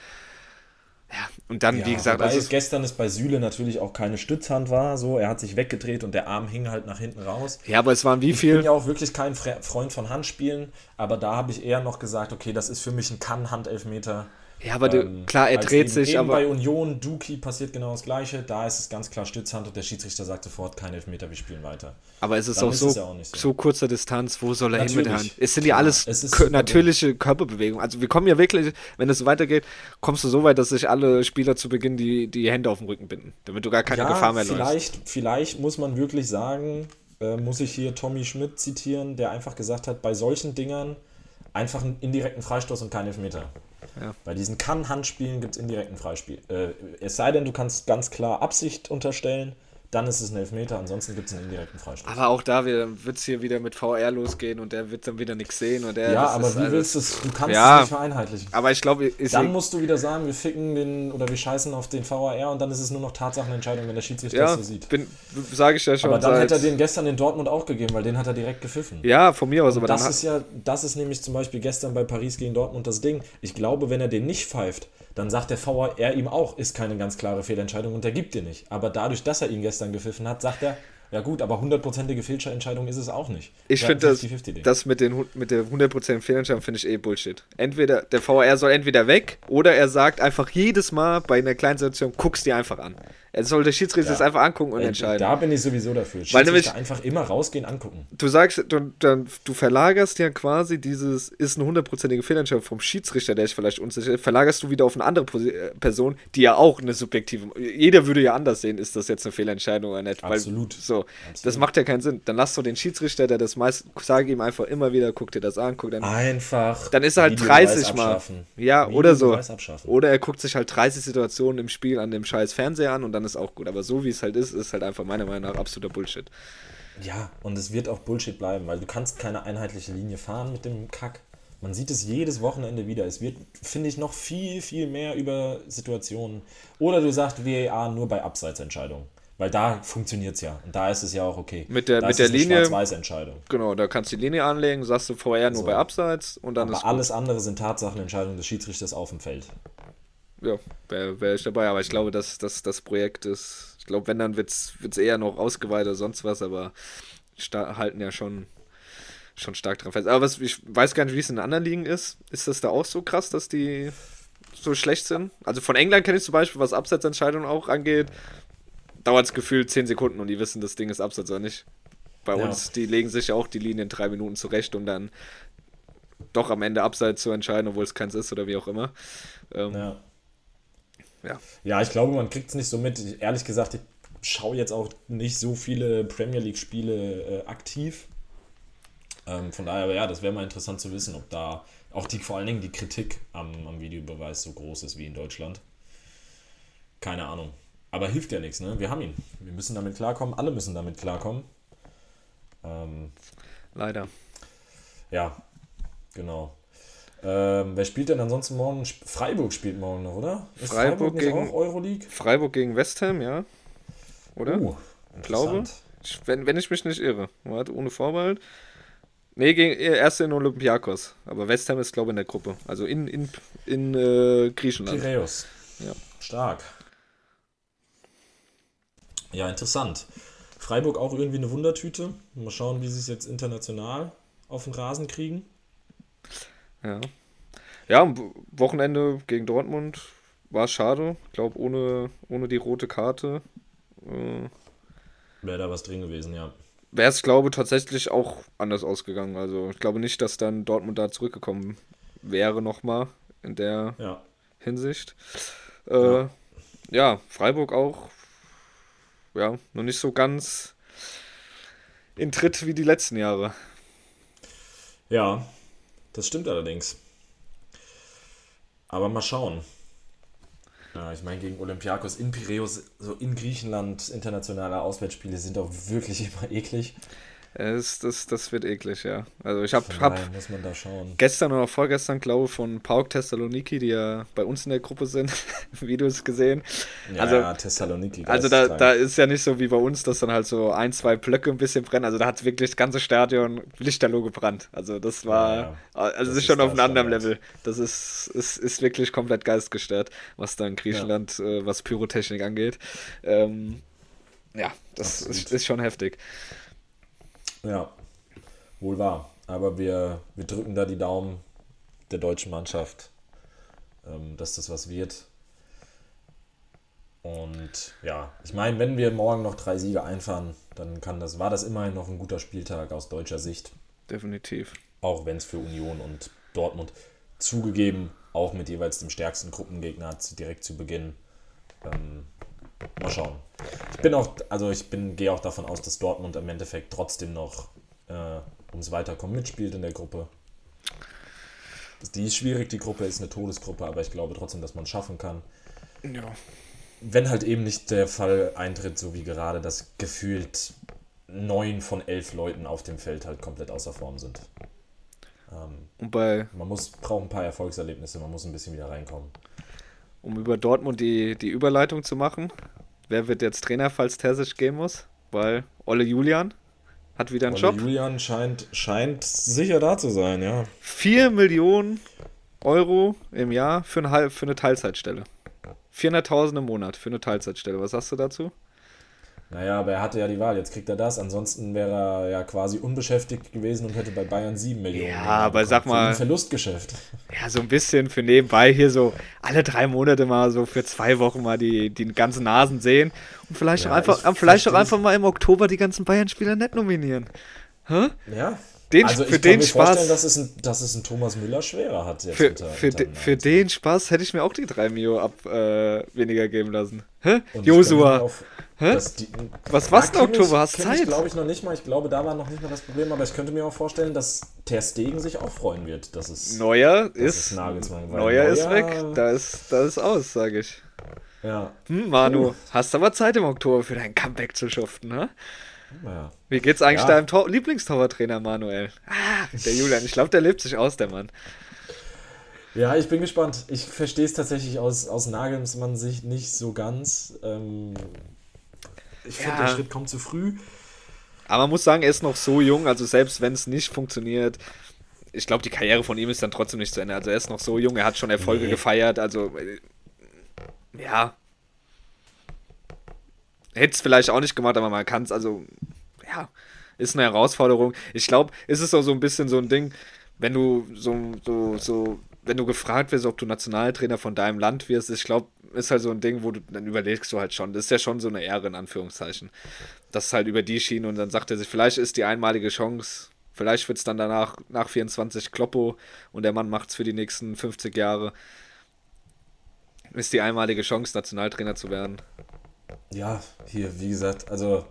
Ja, und dann, ja, wie gesagt. Also gestern ist bei Süle natürlich auch keine Stützhand war, so. Er hat sich weggedreht und der Arm hing halt nach hinten raus. Ja, aber es waren wie viel. Ich bin ja auch wirklich kein Freund von Handspielen, aber da habe ich eher noch gesagt, okay, das ist für mich ein Kann-Handelfmeter. Ja, aber ähm, klar, er dreht eben, sich. Eben aber bei Union, Duki passiert genau das Gleiche. Da ist es ganz klar Stützhand und der Schiedsrichter sagt sofort, kein Elfmeter, wir spielen weiter. Aber es ist Dann auch, ist so, ja auch so. so kurzer Distanz, wo soll er Natürlich, hin mit der Hand? Es sind ja alles natürliche Körperbewegungen. Also wir kommen ja wirklich, wenn es so weitergeht, kommst du so weit, dass sich alle Spieler zu Beginn die, die Hände auf dem Rücken binden, damit du gar keine ja, Gefahr mehr vielleicht, läufst. Vielleicht muss man wirklich sagen, äh, muss ich hier Tommy Schmidt zitieren, der einfach gesagt hat, bei solchen Dingern einfach einen indirekten Freistoß und keinen Elfmeter. Ja. Bei diesen Kann-Handspielen gibt es indirekten Freispiel. Äh, es sei denn, du kannst ganz klar Absicht unterstellen dann ist es ein Elfmeter, ansonsten gibt es einen indirekten Freistoß. Aber auch da wird es hier wieder mit VR losgehen und der wird dann wieder nichts sehen. Und der, ja, aber wie willst du es? Du kannst ja, es nicht vereinheitlichen. Aber ich glaube, Dann musst du wieder sagen, wir ficken den oder wir scheißen auf den VR und dann ist es nur noch Tatsachenentscheidung, wenn der Schiedsrichter ja, das so sieht. Sage ich ja schon. Aber dann hätte er den gestern in Dortmund auch gegeben, weil den hat er direkt gepfiffen. Ja, von mir aus. aber das ist ja, das ist nämlich zum Beispiel gestern bei Paris gegen Dortmund das Ding. Ich glaube, wenn er den nicht pfeift, dann sagt der VR ihm auch, ist keine ganz klare Fehlentscheidung und er gibt dir nicht. Aber dadurch, dass er ihn gestern gepfiffen hat, sagt er, ja gut, aber hundertprozentige Fehlentscheidung ist es auch nicht. Ich finde das, das mit, den, mit der hundertprozentigen Fehlentscheidung finde ich eh Bullshit. Entweder, der VR soll entweder weg oder er sagt einfach jedes Mal bei einer kleinen Situation, guck's dir einfach an. Er soll der Schiedsrichter ja. das einfach angucken und äh, entscheiden. Da bin ich sowieso dafür. Weil nämlich, einfach immer rausgehen, angucken. Du sagst, du, dann, du verlagerst ja quasi dieses, ist eine hundertprozentige Fehlentscheidung vom Schiedsrichter, der ist vielleicht unsicher, verlagerst du wieder auf eine andere äh, Person, die ja auch eine subjektive, jeder würde ja anders sehen, ist das jetzt eine Fehlentscheidung oder nicht. Absolut. Weil, so, Absolut. das macht ja keinen Sinn. Dann lass doch den Schiedsrichter, der das meist, sage ihm einfach immer wieder, guck dir das an, guck dann. Einfach. Dann ist er halt 30 Mal. Ja, Video oder so. Oder er guckt sich halt 30 Situationen im Spiel an dem scheiß Fernseher an und dann ist auch gut. Aber so wie es halt ist, ist halt einfach meiner Meinung nach absoluter Bullshit. Ja, und es wird auch Bullshit bleiben, weil du kannst keine einheitliche Linie fahren mit dem Kack. Man sieht es jedes Wochenende wieder. Es wird, finde ich, noch viel, viel mehr über Situationen. Oder du sagst VAR nur bei Abseitsentscheidungen. Weil da funktioniert es ja. Und da ist es ja auch okay. Mit der, da mit der Linie. Schwarz-Weiß-Entscheidung. Genau, da kannst du die Linie anlegen, sagst du vorher nur so. bei Abseits und dann Aber ist. alles andere sind Tatsachenentscheidungen des Schiedsrichters auf dem Feld. Ja, wäre wär ich dabei, aber ich glaube, dass, dass das Projekt ist ich glaube, wenn, dann wird es eher noch ausgeweitet oder sonst was, aber halten ja schon, schon stark dran fest. Aber was, ich weiß gar nicht, wie es in anderen Ligen ist. Ist das da auch so krass, dass die so schlecht sind. Also von England kenne ich zum Beispiel, was Abseitsentscheidungen auch angeht, dauert es gefühlt 10 Sekunden und die wissen, das Ding ist Abseits oder nicht. Bei Ja. uns, die legen sich ja auch die Linien drei Minuten zurecht, um dann doch am Ende Abseits zu entscheiden, obwohl es keins ist oder wie auch immer. Ähm, Ja. Ja. Ja, ich glaube, man kriegt es nicht so mit. Ich, ehrlich gesagt, ich schaue jetzt auch nicht so viele Premier League-Spiele äh, aktiv. Ähm, von daher, aber ja, das wäre mal interessant zu wissen, ob da auch die vor allen Dingen die Kritik am, am Videobeweis so groß ist wie in Deutschland. Keine Ahnung. Aber hilft ja nichts, ne? Wir haben ihn. Wir müssen damit klarkommen. Alle müssen damit klarkommen. Ähm, Leider. ja, genau. Ähm, wer spielt denn ansonsten morgen? Freiburg spielt morgen noch, oder? Ist Freiburg nicht gegen- auch Euroleague? Freiburg gegen West Ham, ja. Oder? Uh, glaube. Ich- Wenn, wenn ich mich nicht irre. Warte, ohne Vorbehalt. Nee, gegen, erst in Olympiakos. Aber West Ham ist, glaube ich, in der Gruppe. Also in, in, in äh, Griechenland. Piräus. Ja. Stark. Ja, interessant. Freiburg auch irgendwie eine Wundertüte. Mal schauen, wie sie es jetzt international auf den Rasen kriegen. Ja. Ja, am Wochenende gegen Dortmund war es schade. Ich glaube, ohne, ohne die rote Karte äh, Wäre da was drin gewesen, ja. wäre es, glaube ich, tatsächlich auch anders ausgegangen. Also ich glaube nicht, dass dann Dortmund da zurückgekommen wäre nochmal in der Ja. Hinsicht. Äh, Ja. ja. Freiburg auch. Ja, noch nicht so ganz in Tritt wie die letzten Jahre. Ja, das stimmt allerdings. Aber mal schauen. Ja, ich meine, gegen Olympiakos in Piräus, so in Griechenland, internationale Auswärtsspiele sind auch wirklich immer eklig. Es, das, das wird eklig, ja. Also ich habe hab gestern oder vorgestern, glaube ich, von Pauk Thessaloniki, die ja bei uns in der Gruppe sind, Videos gesehen. Ja, Also- ja, Thessaloniki. Also da, da ist ja nicht so wie bei uns, dass dann halt so ein, zwei Blöcke ein bisschen brennen. Also da hat wirklich das ganze Stadion lichterloh gebrannt. Also das war, Ja, also Das das ist schon auf einem anderen. Level. Das ist, ist, ist wirklich komplett geistgestört, was da in Griechenland, äh, was Pyrotechnik angeht. Ähm, ja, das ist, ist schon heftig. Ja, wohl wahr. Aber wir, wir drücken da die Daumen der deutschen Mannschaft, ähm, dass das was wird. Und ja, ich meine, wenn wir morgen noch drei Siege einfahren, dann kann das, war das immerhin noch ein guter Spieltag aus deutscher Sicht. Definitiv. Auch wenn es für Union und Dortmund zugegeben, auch mit jeweils dem stärksten Gruppengegner direkt zu Beginn. Ähm, mal schauen. Ich bin auch, also ich bin, gehe auch davon aus, dass Dortmund im Endeffekt trotzdem noch äh, ums Weiterkommen mitspielt in der Gruppe. Die ist schwierig, die Gruppe ist eine Todesgruppe, aber ich glaube trotzdem, dass man es schaffen kann. Ja. Wenn halt eben nicht der Fall eintritt, so wie gerade, dass gefühlt neun von elf Leuten auf dem Feld halt komplett außer Form sind. Ähm, Und bei, man muss, braucht ein paar Erfolgserlebnisse, man muss ein bisschen wieder reinkommen. Um über Dortmund die, die Überleitung zu machen, wer wird jetzt Trainer, falls Terzic gehen muss? Weil Olle Julian hat wieder einen Ole Job. Julian scheint, scheint sicher da zu sein, ja. 4 Millionen Euro im Jahr für, ein, Halb- für eine Teilzeitstelle. 400.000 im Monat für eine Teilzeitstelle. Was sagst du dazu? Naja, aber er hatte ja die Wahl, jetzt kriegt er das. Ansonsten wäre er ja quasi unbeschäftigt gewesen und hätte bei Bayern 7 Millionen. Ja, aber sag mal- ein Verlustgeschäft. Ja, so ein bisschen für nebenbei hier so alle drei Monate mal so für zwei Wochen mal die, die ganzen Nasen sehen und vielleicht Ja, auch einfach, ich äh, vielleicht auch einfach mal im Oktober die ganzen Bayern-Spieler nicht nominieren. Hä? Ja. Den, also für ich den kann mir Spaß. vorstellen, dass es, ein, dass es ein Thomas Müller schwerer hat jetzt Für, unter, für, unter de, für den Spaß hätte ich mir auch die 3 Mio ab äh, weniger geben lassen. Hä? Josua. Hä? die- Was Ja, war's denn Oktober? Hast Zeit? Ich glaube ich noch nicht mal. Ich glaube, da war noch nicht mal das Problem. Aber ich könnte mir auch vorstellen, dass Ter Stegen sich auch freuen wird, dass es. Neuer dass es ist. Nagelsmann war. Neuer ist Neuer- weg. Da ist, da ist aus, sage ich. Ja. Hm, Manu, hast aber Zeit im Oktober für dein Comeback zu schuften, ne? ja. Wie geht's eigentlich Ja. deinem Tor Lieblingstorwarttrainer Manuel? Ah, der Julian. Ich glaube, der lebt sich aus, der Mann. Ja, ich bin gespannt. Ich verstehe es tatsächlich aus, aus Nagelsmann Sicht nicht so ganz. Ähm, ich finde, Ja. der Schritt kommt zu früh. Aber man muss sagen, er ist noch so jung, also selbst wenn es nicht funktioniert, ich glaube, die Karriere von ihm ist dann trotzdem nicht zu Ende. Also er ist noch so jung, er hat schon Erfolge Nee. gefeiert, also äh, ja. Hätte es vielleicht auch nicht gemacht, aber man kann es, also ja, ist eine Herausforderung. Ich glaube, ist es auch so ein bisschen so ein Ding, wenn du so, so, so wenn du gefragt wirst, ob du Nationaltrainer von deinem Land wirst, ich glaube, ist halt so ein Ding, wo du dann überlegst du halt schon. Das ist ja schon so eine Ehre in Anführungszeichen. Das ist halt über die Schiene und dann sagt er sich, vielleicht ist die einmalige Chance, vielleicht wird es dann danach nach 24 Kloppo und der Mann macht es für die nächsten 50 Jahre. Ist die einmalige Chance, Nationaltrainer zu werden. Ja, hier, wie gesagt, also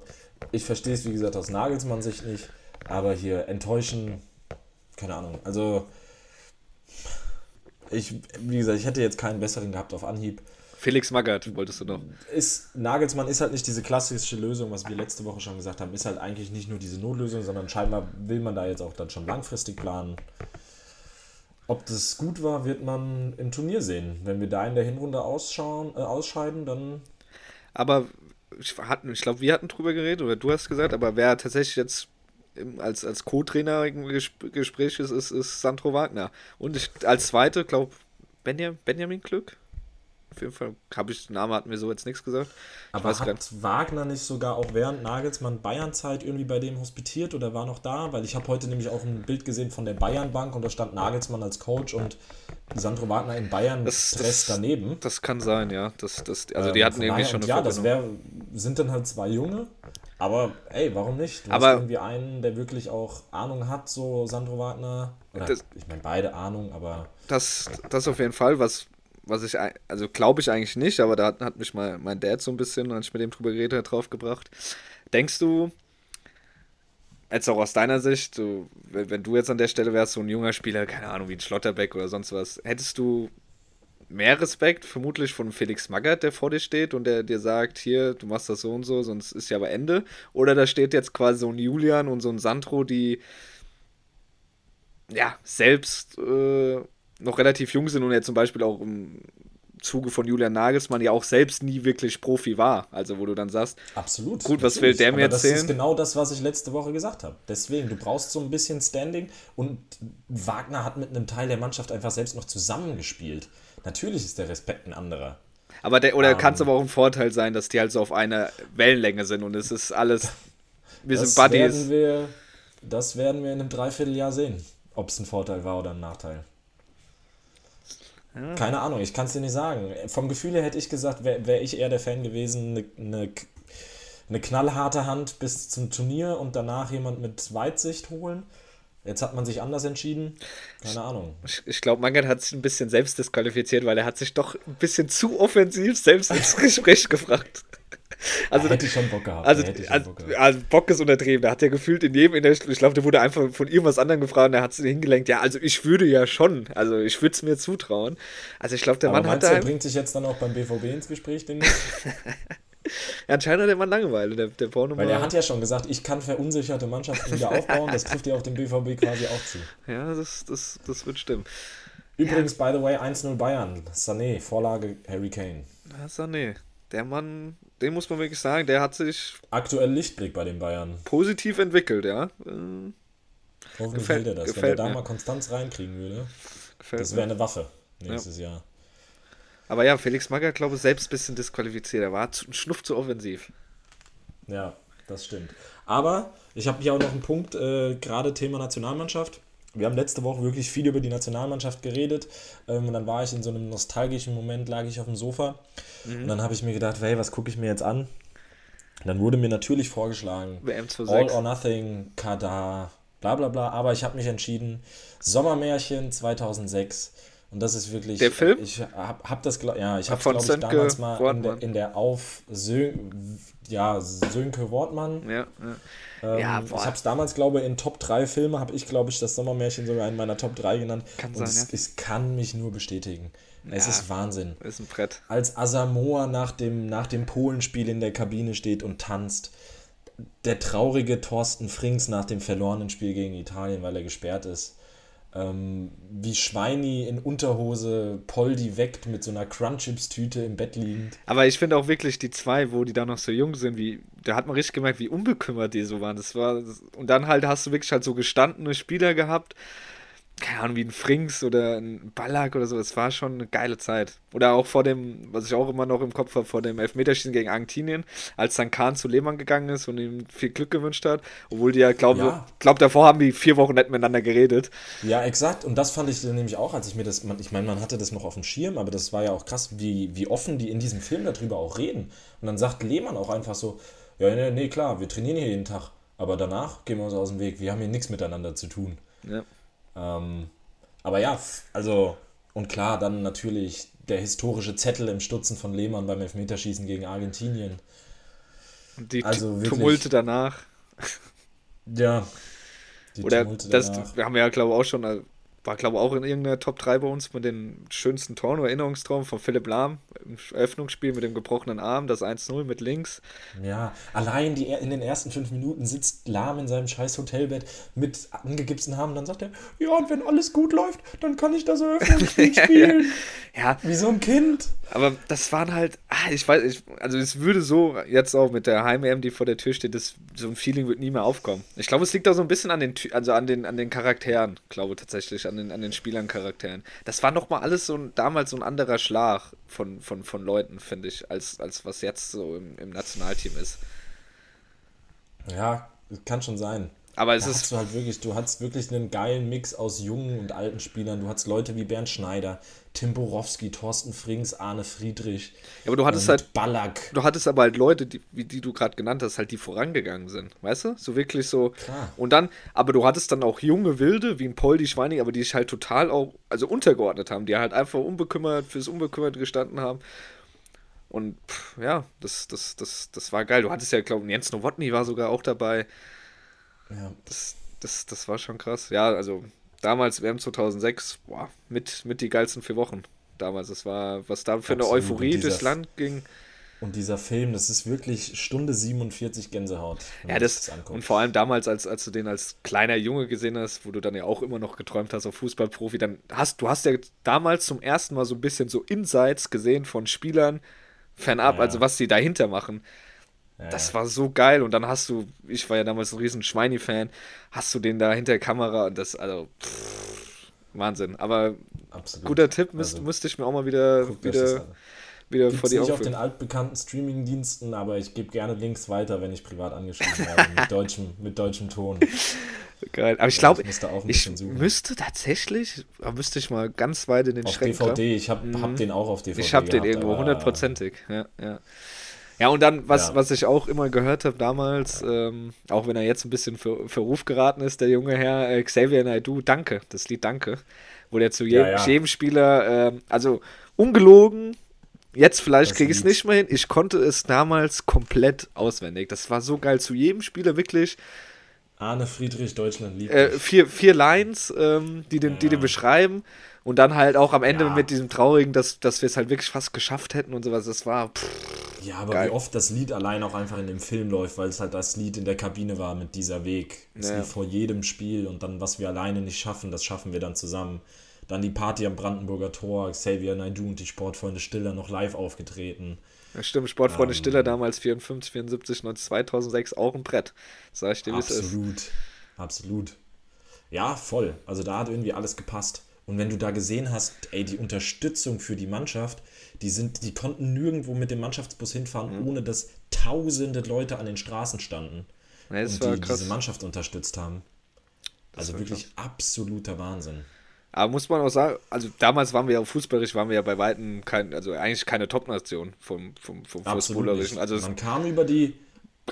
ich verstehe es, wie gesagt, aus Nagelsmann Sicht nicht, aber hier enttäuschen, keine Ahnung. Also, ich, wie gesagt, ich hätte jetzt keinen besseren gehabt auf Anhieb. Felix Magath wolltest du noch. Ist, Nagelsmann ist halt nicht diese klassische Lösung, was wir letzte Woche schon gesagt haben, ist halt eigentlich nicht nur diese Notlösung, sondern scheinbar will man da jetzt auch dann schon langfristig planen. Ob das gut war, wird man im Turnier sehen. Wenn wir da in der Hinrunde ausschauen, äh, ausscheiden, dann. Aber ich, ich glaube, wir hatten drüber geredet, oder du hast gesagt, aber wer tatsächlich jetzt als, als Co-Trainer im Gespräch ist, ist, ist Sandro Wagner. Und ich, als Zweite, glaube Benjamin, Benjamin Glück. Auf jeden Fall habe ich den Namen hatten wir so jetzt nichts gesagt. Aber hat grad. Wagner nicht sogar auch während Nagelsmann Bayernzeit irgendwie bei dem hospitiert oder war noch da? Weil ich habe heute nämlich auch ein Bild gesehen von der Bayernbank und da stand Nagelsmann als Coach und Sandro Wagner in Bayern das, Stress das, daneben. Das kann sein, ja. Das, das, also die ähm, hatten irgendwie schon eine Ja, das wär, sind dann halt zwei Junge. Aber ey, warum nicht? Du aber hast irgendwie einen, der wirklich auch Ahnung hat, so Sandro Wagner. Oder, das, ich meine, beide Ahnung, aber. Das, das auf jeden Fall, was was ich, also glaube ich eigentlich nicht, aber da hat, hat mich mal mein Dad so ein bisschen, als ich mit dem drüber geredet habe, draufgebracht. Denkst du, jetzt auch aus deiner Sicht, so, wenn, wenn, du jetzt an der Stelle wärst, so ein junger Spieler, keine Ahnung, wie ein Schlotterbeck oder sonst was, hättest du mehr Respekt, vermutlich von Felix Magath, der vor dir steht und der dir sagt, hier, du machst das so und so, sonst ist ja aber Ende. Oder da steht jetzt quasi so ein Julian und so ein Sandro, die ja selbst äh, noch relativ jung sind und er zum Beispiel auch im Zuge von Julian Nagelsmann ja auch selbst nie wirklich Profi war. Also wo du dann sagst, absolut. Gut, was will der mir erzählen? Das ist genau das, was ich letzte Woche gesagt habe. Deswegen, du brauchst so ein bisschen Standing und Wagner hat mit einem Teil der Mannschaft einfach selbst noch zusammengespielt. Natürlich ist der Respekt ein anderer. Aber der, oder um, kann es aber auch ein Vorteil sein, dass die halt so auf einer Wellenlänge sind und es ist alles. Wir sind Buddies. Werden wir, das werden wir in einem Dreivierteljahr sehen, ob es ein Vorteil war oder ein Nachteil. Ja. Keine Ahnung, ich kann es dir nicht sagen. Vom Gefühl her hätte ich gesagt, wäre wär ich eher der Fan gewesen, eine ne, ne knallharte Hand bis zum Turnier und danach jemand mit Weitsicht holen. Jetzt hat man sich anders entschieden. Keine Ahnung. Ich, ich glaube, Mangert hat sich ein bisschen selbst disqualifiziert, weil er hat sich doch ein bisschen zu offensiv selbst ins Gespräch gefragt. Also, hätte ich schon Bock gehabt. Also, also, Bock, also Bock ist untertrieben. Da hat er gefühlt in jedem, in der, ich glaube, der wurde einfach von irgendwas anderem gefragt und er hat es hingelenkt. Ja, also ich würde ja schon, also ich würde es mir zutrauen. Also ich glaube, der Aber Mann hat da. Er bringt sich jetzt dann auch beim BVB ins Gespräch, den Ja, anscheinend hat der Mann Langeweile, der, der Weil er hat ja schon gesagt, ich kann verunsicherte Mannschaften wieder aufbauen. Das trifft ja auch dem BVB quasi auch zu. Ja, das, das, das wird stimmen. Übrigens, ja. by the way, 1-0 Bayern. Sané, Vorlage Harry Kane. Ja, Sané. Der Mann den muss man wirklich sagen, der hat sich. Aktuell Lichtblick bei den Bayern. Positiv entwickelt, ja. Äh, Hoffentlich gefällt, er das. Wenn er da mal Konstanz reinkriegen würde, gefällt das wäre eine Waffe nächstes ja. Jahr. Aber ja, Felix Magger, glaube ich, selbst ein bisschen disqualifiziert. Er war ein Schnuff zu offensiv. Ja, das stimmt. Aber ich habe hier auch noch einen Punkt, äh, gerade Thema Nationalmannschaft. Wir haben letzte Woche wirklich viel über die Nationalmannschaft geredet. Ähm, und dann war ich in so einem nostalgischen Moment, lag ich auf dem Sofa. Mhm. Und dann habe ich mir gedacht, hey, was gucke ich mir jetzt an? Und dann wurde mir natürlich vorgeschlagen, All or Nothing, Kadar, bla bla bla. Aber ich habe mich entschieden, Sommermärchen 2006. Und das ist wirklich. Der Film? Ich habe hab das, ja, ich habe glaube ich damals mal in der, in der Auf ja, Sönke Wortmann. Ja, ja. Ähm, ja, ich habe es damals, glaube ich, in Top 3 Filme, habe ich, glaube ich, das Sommermärchen sogar in meiner Top 3 genannt. Kann Und sein, es, ja. es kann mich nur bestätigen. Ja, es ist Wahnsinn. Ist ein Brett. Als Asamoah nach dem, nach dem Polenspiel in der Kabine steht und tanzt. Der traurige Thorsten Frings nach dem verlorenen Spiel gegen Italien, weil er gesperrt ist ähm, wie Schweini in Unterhose Poldi weckt mit so einer Crunchips-Tüte im Bett liegend. Aber ich finde auch wirklich die zwei, wo die da noch so jung sind, wie, da hat man richtig gemerkt, wie unbekümmert die so waren. Das war, und dann halt hast du wirklich halt so gestandene Spieler gehabt. Keine Ahnung, wie ein Frings oder ein Ballack oder so. Es war schon eine geile Zeit. Oder auch vor dem, was ich auch immer noch im Kopf habe, vor dem Elfmeterschießen gegen Argentinien, als dann Kahn zu Lehmann gegangen ist und ihm viel Glück gewünscht hat. Obwohl die ja, glaube Ja. glaub, davor haben die vier Wochen nicht miteinander geredet. Ja, exakt. Und das fand ich nämlich auch, als ich mir das, ich meine, man hatte das noch auf dem Schirm, aber das war ja auch krass, wie, wie offen die in diesem Film darüber auch reden. Und dann sagt Lehmann auch einfach so, ja, nee, nee, klar, wir trainieren hier jeden Tag, aber danach gehen wir uns aus dem Weg. Wir haben hier nichts miteinander zu tun. Ja. Ähm, aber ja, also, und klar, dann natürlich der historische Zettel im Stutzen von Lehmann beim Elfmeterschießen gegen Argentinien. Und die Also wirklich- Tumulte danach. Ja. Die Oder Tumulte das, danach. wir haben ja, glaube ich, auch schon, äh, war, glaube ich, auch in irgendeiner Top 3 bei uns mit den schönsten Toren oder Erinnerungstraum von Philipp Lahm Eröffnungsspiel mit dem gebrochenen Arm, das 1-0 mit links. Ja, allein die, in den ersten fünf Minuten sitzt Lahm in seinem scheiß Hotelbett mit angegipsten Haaren. Dann sagt er, ja, und wenn alles gut läuft, dann kann ich das Eröffnungsspiel spielen. Ja, Wie so ein Kind. aber das waren halt, ah, ich weiß, ich, also es würde so jetzt auch mit der Heim-EM, die vor der Tür steht, das, so ein Feeling wird nie mehr aufkommen. Ich glaube, es liegt auch so ein bisschen an den, also an den, an den Charakteren, glaube tatsächlich, an den, an den Spielern-Charakteren. Das war nochmal alles so ein, damals so ein anderer Schlag von, von, von Leuten, finde ich, als, als was jetzt so im, im Nationalteam ist. Ja, kann schon sein. Aber es Da ist du halt wirklich, du hattest wirklich einen geilen Mix aus jungen und alten Spielern. Du hattest Leute wie Bernd Schneider, Tim Borowski, Thorsten Frings, Arne Friedrich. Ja, aber du hattest halt- Ballack. Du hattest aber halt Leute, die, wie die du gerade genannt hast, halt die vorangegangen sind, weißt du? So wirklich so. Klar. Und dann, aber du hattest dann auch junge Wilde, wie ein Poldi Schweining, aber die sich halt total auch, also untergeordnet haben, die halt einfach unbekümmert, fürs Unbekümmert gestanden haben. Und pff, ja, das, das, das, das war geil. Du hattest ja, glaube ich, Jens Nowotny war sogar auch dabei. Ja. Das, das, das war schon krass. Ja, also damals, WM 2006, boah, mit, mit die geilsten vier Wochen. Damals, das war, was da für eine Absolut. Euphorie Und dieser- durchs Land ging. Und dieser Film, das ist wirklich Stunde 47 Gänsehaut. Ja, das, anguckt. und vor allem damals, als, als du den als kleiner Junge gesehen hast, wo du dann ja auch immer noch geträumt hast auf Fußballprofi, dann hast du hast ja damals zum ersten Mal so ein bisschen so Insights gesehen von Spielern fernab, Ja. also was sie dahinter machen. Ja, Das war so geil und dann hast du, ich war ja damals ein riesen Schweini-Fan, hast du den da hinter der Kamera und das, also pff, Wahnsinn. Aber absolut. guter Tipp, müsst, Also, müsste ich mir auch mal wieder, das wieder, wieder vor Gibt's die nicht Augen auf den altbekannten Streaming-Diensten, aber ich gebe gerne Links weiter, wenn ich privat angeschrieben werde, mit deutschem, mit deutschem Ton. Geil. Aber ich glaube, ich ein ich müsste tatsächlich, müsste ich mal ganz weit in den Auf Schränken graben. DVD, ich habe hab den auch auf DVD Ich habe den irgendwo, hundertprozentig. Ja, ja. Ja, und dann, was, Ja. was ich auch immer gehört habe damals, ähm, auch wenn er jetzt ein bisschen für, für Ruf geraten ist, der junge Herr äh, Xavier Naidoo, Danke, das Lied Danke, wo der zu jedem, Ja, ja. jedem Spieler, ähm, also ungelogen, jetzt vielleicht kriege ich es nicht mehr hin, ich konnte es damals komplett auswendig. Das war so geil, zu jedem Spieler wirklich Arne Friedrich, Deutschland liebt äh, vier, vier Lines, ähm, die, den, die den beschreiben. Und dann halt auch am Ende Ja. mit diesem traurigen, dass, dass wir es halt wirklich fast geschafft hätten und sowas. Das war. Pff, Ja, aber geil. wie oft das Lied allein auch einfach in dem Film läuft, weil es halt das Lied in der Kabine war mit dieser Weg. Es Ja. lief vor jedem Spiel und dann, was wir alleine nicht schaffen, das schaffen wir dann zusammen. Dann die Party am Brandenburger Tor, Xavier Naidoo und die Sportfreunde Stiller noch live aufgetreten. ja, stimmt, Sportfreunde Ähm. Stiller damals 54, 74, 19, 2006 auch ein Brett. Sag ich dir, wie es ist. Absolut, absolut. Ja, voll. Also da hat irgendwie alles gepasst. Und wenn du da gesehen hast, ey, die Unterstützung für die Mannschaft, die sind, die konnten nirgendwo mit dem Mannschaftsbus hinfahren, Mhm. ohne dass tausende Leute an den Straßen standen Ja, das und die krass. diese Mannschaft unterstützt haben. Also war wirklich absoluter Wahnsinn. Aber muss man auch sagen, also damals waren wir ja fußballerisch, waren wir ja bei Weitem kein, also eigentlich keine Top-Nation vom, vom, vom Fußballerischen. Also Man kam über die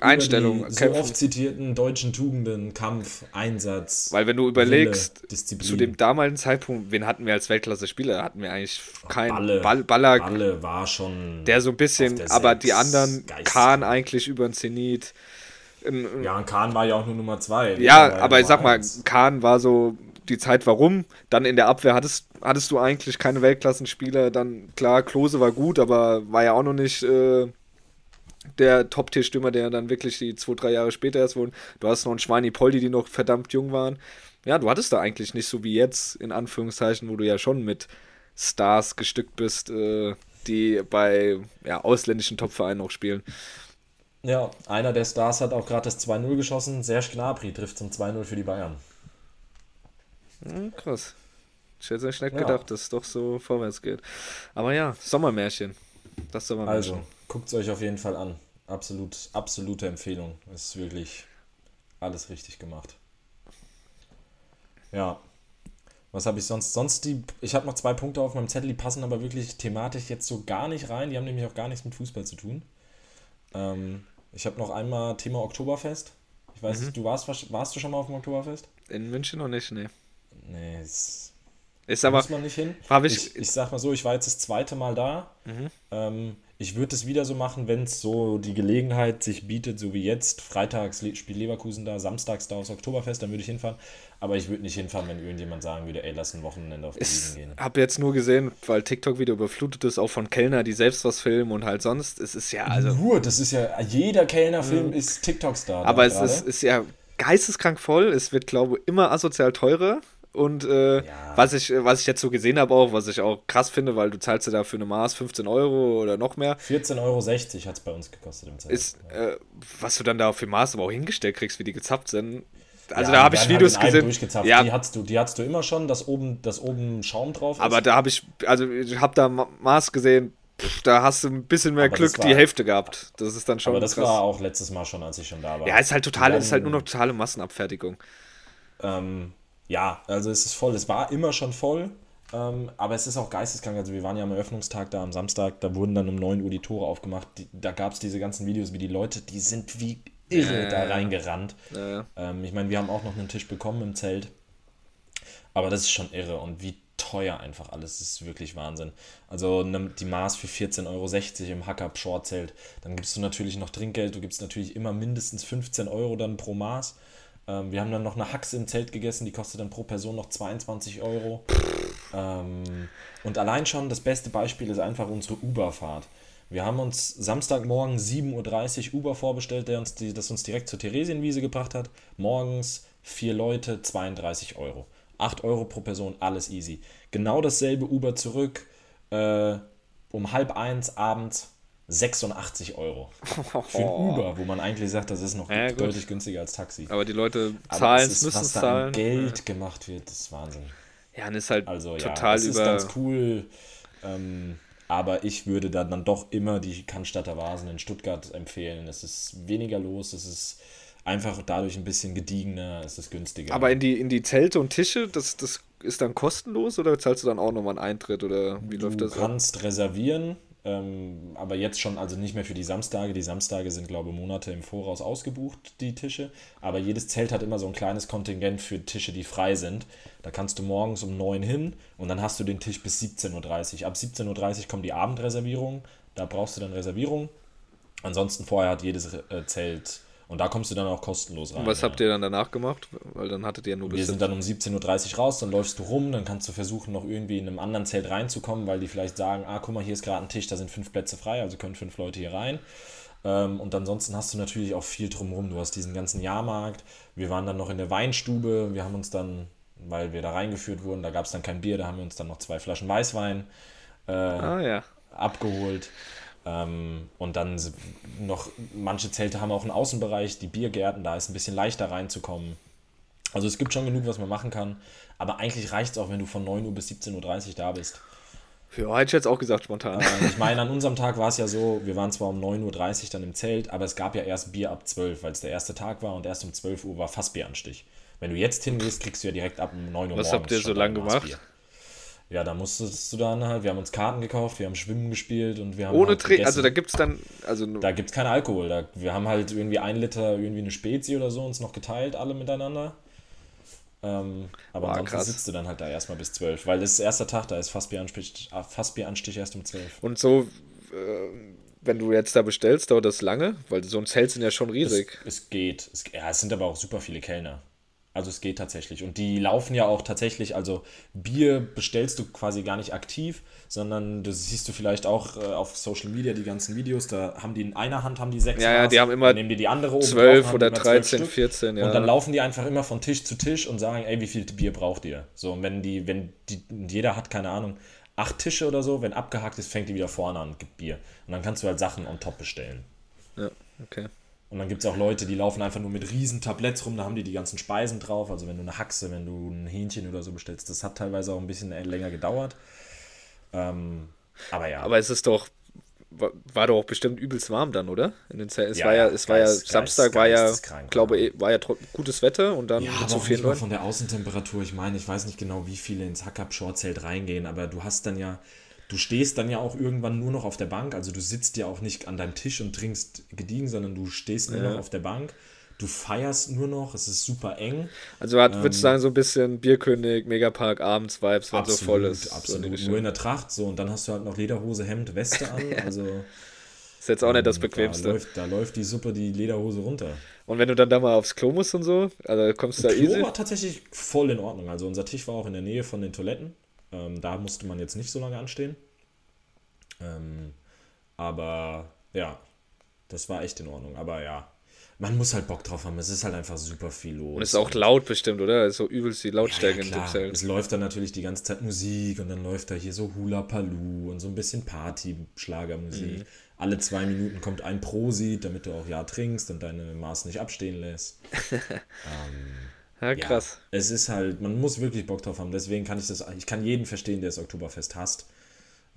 Einstellung, über die so oft zitierten deutschen Tugenden, Kampf, Einsatz. Weil wenn du überlegst, Wille, zu dem damaligen Zeitpunkt, wen hatten wir als Weltklasse-Spieler? Hatten wir eigentlich keinen Balle, Ball, Baller, Balle war schon. der so ein bisschen, aber die anderen geistig. Kahn eigentlich über den Zenit. Ein- ein- Ja, und Kahn war ja auch nur Nummer zwei. Ja, aber ich sag mal, eins. Kahn war so die Zeit, warum. Dann in der Abwehr hattest, hattest du eigentlich keine Weltklassenspieler. Dann, klar, Klose war gut, aber war ja auch noch nicht äh, der Top-Tier-Stürmer, der dann wirklich die zwei, drei Jahre später erst wurden. Du hast noch einen Schweini Poldi, die noch verdammt jung waren. Ja, du hattest da eigentlich nicht so wie jetzt, in Anführungszeichen, wo du ja schon mit Stars bestückt bist, äh, die bei ja, ausländischen Topvereinen auch spielen. Ja, einer der Stars hat auch gerade das 2-0 geschossen. Serge Gnabry trifft zum 2-0 für die Bayern. Hm, krass. Ich hätte nicht gedacht, dass es doch so vorwärts geht. Aber ja, Sommermärchen. Das Sommermärchen. Also, guckt es euch auf jeden Fall an. Absolut, absolute Empfehlung. Es ist wirklich alles richtig gemacht. Ja. Was habe ich sonst? Sonst die. Ich habe noch zwei Punkte auf meinem Zettel, die passen aber wirklich thematisch jetzt so gar nicht rein. Die haben nämlich auch gar nichts mit Fußball zu tun. Ähm, ich habe noch einmal Thema Oktoberfest. Ich weiß nicht, du warst, warst du schon mal auf dem Oktoberfest? In München noch nicht, nee. Nee, es ist aber, muss man nicht hin. Ich, ich, ich sag mal so, ich war jetzt das zweite Mal da. Mhm. Ähm, ich würde es wieder so machen, wenn es so die Gelegenheit sich bietet, so wie jetzt. Freitags spielt Leverkusen da, samstags da aufs Oktoberfest, dann würde ich hinfahren. Aber ich würde nicht hinfahren, wenn irgendjemand sagen würde, ey, lass ein Wochenende auf die Wiesen gehen. Ich habe jetzt nur gesehen, weil TikTok wieder überflutet ist, auch von Kellner, die selbst was filmen und halt sonst. Es ist ja also. Nur, das ist ja, jeder Kellner-Film ist TikTok-Star. Aber es ist, ist ja geisteskrank voll. Es wird, glaube ich, immer asozial teurer. Und äh, ja. was, ich, was ich jetzt so gesehen habe, auch, was ich auch krass finde, weil du zahlst ja da für eine Maß 15 Euro oder noch mehr. 14,60 Euro hat es bei uns gekostet im Zelt. Ist, äh, was du dann da für Maß aber auch hingestellt kriegst, wie die gezapft sind. Also ja, da habe ich Videos halt gesehen. Ja. Die hattest du, die hattest du immer schon, dass oben, dass oben Schaum drauf ist. Aber da habe ich, also ich habe da Maß gesehen, pff, da hast du ein bisschen mehr aber Glück war, die Hälfte gehabt. Das ist dann schon. Aber das krass. war auch letztes Mal schon, als ich schon da war. Ja, ist halt total, dann, ist halt nur noch totale Massenabfertigung. Ähm, ja, also es ist voll. Es war immer schon voll, ähm, aber es ist auch geisteskrank. Also wir waren ja am Eröffnungstag da am Samstag, da wurden dann um 9 Uhr die Tore aufgemacht. Die, da gab es diese ganzen Videos, wie die Leute, die sind wie irre äh, da reingerannt. Äh. Ähm, ich meine, wir haben auch noch einen Tisch bekommen im Zelt. Aber das ist schon irre und wie teuer einfach alles. Das ist wirklich Wahnsinn. Also ne, die Maß für 14,60 Euro im Hacker Short Zelt. Dann gibst du natürlich noch Trinkgeld. Du gibst natürlich immer mindestens 15 Euro dann pro Maß. Ähm, wir haben dann noch eine Haxe im Zelt gegessen, die kostet dann pro Person noch 22 Euro. Ähm, und allein schon das beste Beispiel ist einfach unsere Uber-Fahrt. Wir haben uns Samstagmorgen 7.30 Uhr Uber vorbestellt, der uns die, das uns direkt zur Theresienwiese gebracht hat. Morgens vier Leute, 32 Euro. 8 Euro pro Person, alles easy. Genau dasselbe Uber zurück, äh, um halb eins abends 86 Euro für ein Uber, wo man eigentlich sagt, das ist noch ja, deutlich günstiger als Taxi. Aber die Leute zahlen es, müssen was zahlen. Da an Geld gemacht wird, das ist Wahnsinn. Ja, und ist halt also, total ja, über. ist ganz cool. Ähm, aber ich würde dann, dann doch immer die Cannstatter Vasen in Stuttgart empfehlen. Es ist weniger los, es ist einfach dadurch ein bisschen gediegener, es ist günstiger. Aber in die, in die Zelte und Tische, das, das ist dann kostenlos oder zahlst du dann auch nochmal einen Eintritt oder wie du läuft das? Du kannst ab? reservieren ähm, aber jetzt schon, also nicht mehr für die Samstage. Die Samstage sind, glaube ich, Monate im Voraus ausgebucht, die Tische. Aber jedes Zelt hat immer so ein kleines Kontingent für Tische, die frei sind. Da kannst du morgens um 9 hin und dann hast du den Tisch bis 17.30 Uhr. Ab 17.30 Uhr kommt die Abendreservierung. Da brauchst du dann Reservierung. Ansonsten vorher hat jedes äh, Zelt und da kommst du dann auch kostenlos rein. Und was ja. habt ihr dann danach gemacht? Weil dann hattet ihr nur Wir sind dann um 17.30 Uhr raus, dann läufst du rum, dann kannst du versuchen, noch irgendwie in einem anderen Zelt reinzukommen, weil die vielleicht sagen, ah, guck mal, hier ist gerade ein Tisch, da sind fünf Plätze frei, also können fünf Leute hier rein. Ähm, und ansonsten hast du natürlich auch viel drumherum. Du hast diesen ganzen Jahrmarkt. Wir waren dann noch in der Weinstube. Wir haben uns dann, weil wir da reingeführt wurden, da gab es dann kein Bier, da haben wir uns dann noch zwei Flaschen Weißwein äh, ah, ja. abgeholt. Ähm, und dann noch, manche Zelte haben auch einen Außenbereich, die Biergärten, da ist ein bisschen leichter reinzukommen. Also es gibt schon genug, was man machen kann. Aber eigentlich reicht es auch, wenn du von 9 Uhr bis 17.30 Uhr da bist. Ja, hätte ich jetzt auch gesagt spontan. Äh, ich meine, an unserem Tag war es ja so, wir waren zwar um 9.30 Uhr dann im Zelt, aber es gab ja erst Bier ab 12, weil es der erste Tag war und erst um 12 Uhr war Fassbieranstich. Wenn du jetzt hingehst, kriegst du ja direkt ab um 9 Uhr Was habt ihr so lange gemacht? Bier. Ja, da musstest du dann halt, wir haben uns Karten gekauft, wir haben Schwimmen gespielt und wir haben. Ohne halt Trinken, also da gibt es dann. Also da gibt es keinen Alkohol. Da, wir haben halt irgendwie ein Liter, irgendwie eine Spezi oder so uns noch geteilt, alle miteinander. Ähm, aber Boah, ansonsten krass. sitzt du dann halt da erstmal bis zwölf, weil das ist erster Tag, da ist Fassbieranstich, ah, Fassbieranstich erst um zwölf. Und so, äh, wenn du jetzt da bestellst, dauert das lange? Weil so ein Zelt sind ja schon riesig. Es, es geht. Es, ja, es sind aber auch super viele Kellner. Also es geht tatsächlich. Und die laufen ja auch tatsächlich, also Bier bestellst du quasi gar nicht aktiv, sondern das siehst du vielleicht auch äh, auf Social Media die ganzen Videos, da haben die in einer Hand haben die sechs Ja, ja, die haben immer nehmen die die andere oben 12 drauf, oder 13, 14, ja. Und dann laufen die einfach immer von Tisch zu Tisch und sagen, ey, wie viel Bier braucht ihr? So, und wenn die, wenn die, jeder hat, keine Ahnung, acht Tische oder so, wenn abgehakt ist, fängt die wieder vorne an, gibt Bier. Und dann kannst du halt Sachen on top bestellen. Ja, okay. Und dann gibt es auch Leute, die laufen einfach nur mit riesen Tabletts rum, da haben die die ganzen Speisen drauf. Also wenn du eine Haxe, wenn du ein Hähnchen oder so bestellst, das hat teilweise auch ein bisschen länger gedauert. Ähm, aber ja. Aber es ist doch, war, doch auch bestimmt übelst warm dann, oder? In den Zelten. Es Ja, war ja, es war ja, geist- Samstag war ja, geisteskrank, glaube ich, war ja gutes Wetter und dann Ja, aber so Leuten. von der Außentemperatur. Ich meine, ich weiß nicht genau, wie viele ins Hackab-Short-Zelt reingehen, aber du hast dann ja, du stehst dann ja auch irgendwann nur noch auf der Bank. Also du sitzt ja auch nicht an deinem Tisch und trinkst gediegen, sondern du stehst nur Ja. noch auf der Bank. Du feierst nur noch, es ist super eng. Also hat, Ähm, würdest du sagen, so ein bisschen Bierkönig, Megapark, Abends-Vibes, wenn so voll ist. So absolut. Richtung. nur in der Tracht, so und dann hast du halt noch Lederhose, Hemd, Weste an. Also ist jetzt auch nicht das ähm, Bequemste. Da läuft, da läuft die Suppe die Lederhose runter. Und wenn du dann da mal aufs Klo musst und so, also kommst du da Klo easy. war tatsächlich voll in Ordnung. Also unser Tisch war auch in der Nähe von den Toiletten. Ähm, da musste man jetzt nicht so lange anstehen. Ähm, aber ja, das war echt in Ordnung. Aber ja, man muss halt Bock drauf haben. Es ist halt einfach super viel los. Und es ist auch laut bestimmt, oder? So übelst die Lautstärke ja, in dem klar. Zelt. Es läuft dann natürlich die ganze Zeit Musik und dann läuft da hier so Hula Palu und so ein bisschen Party-Schlagermusik. Mhm. Alle zwei Minuten kommt ein Prosit, damit du auch ja trinkst und deine Maß nicht abstehen lässt. Ja, Ja, krass. es ist halt, man muss wirklich Bock drauf haben. Deswegen kann ich das, ich kann jeden verstehen, der das Oktoberfest hasst.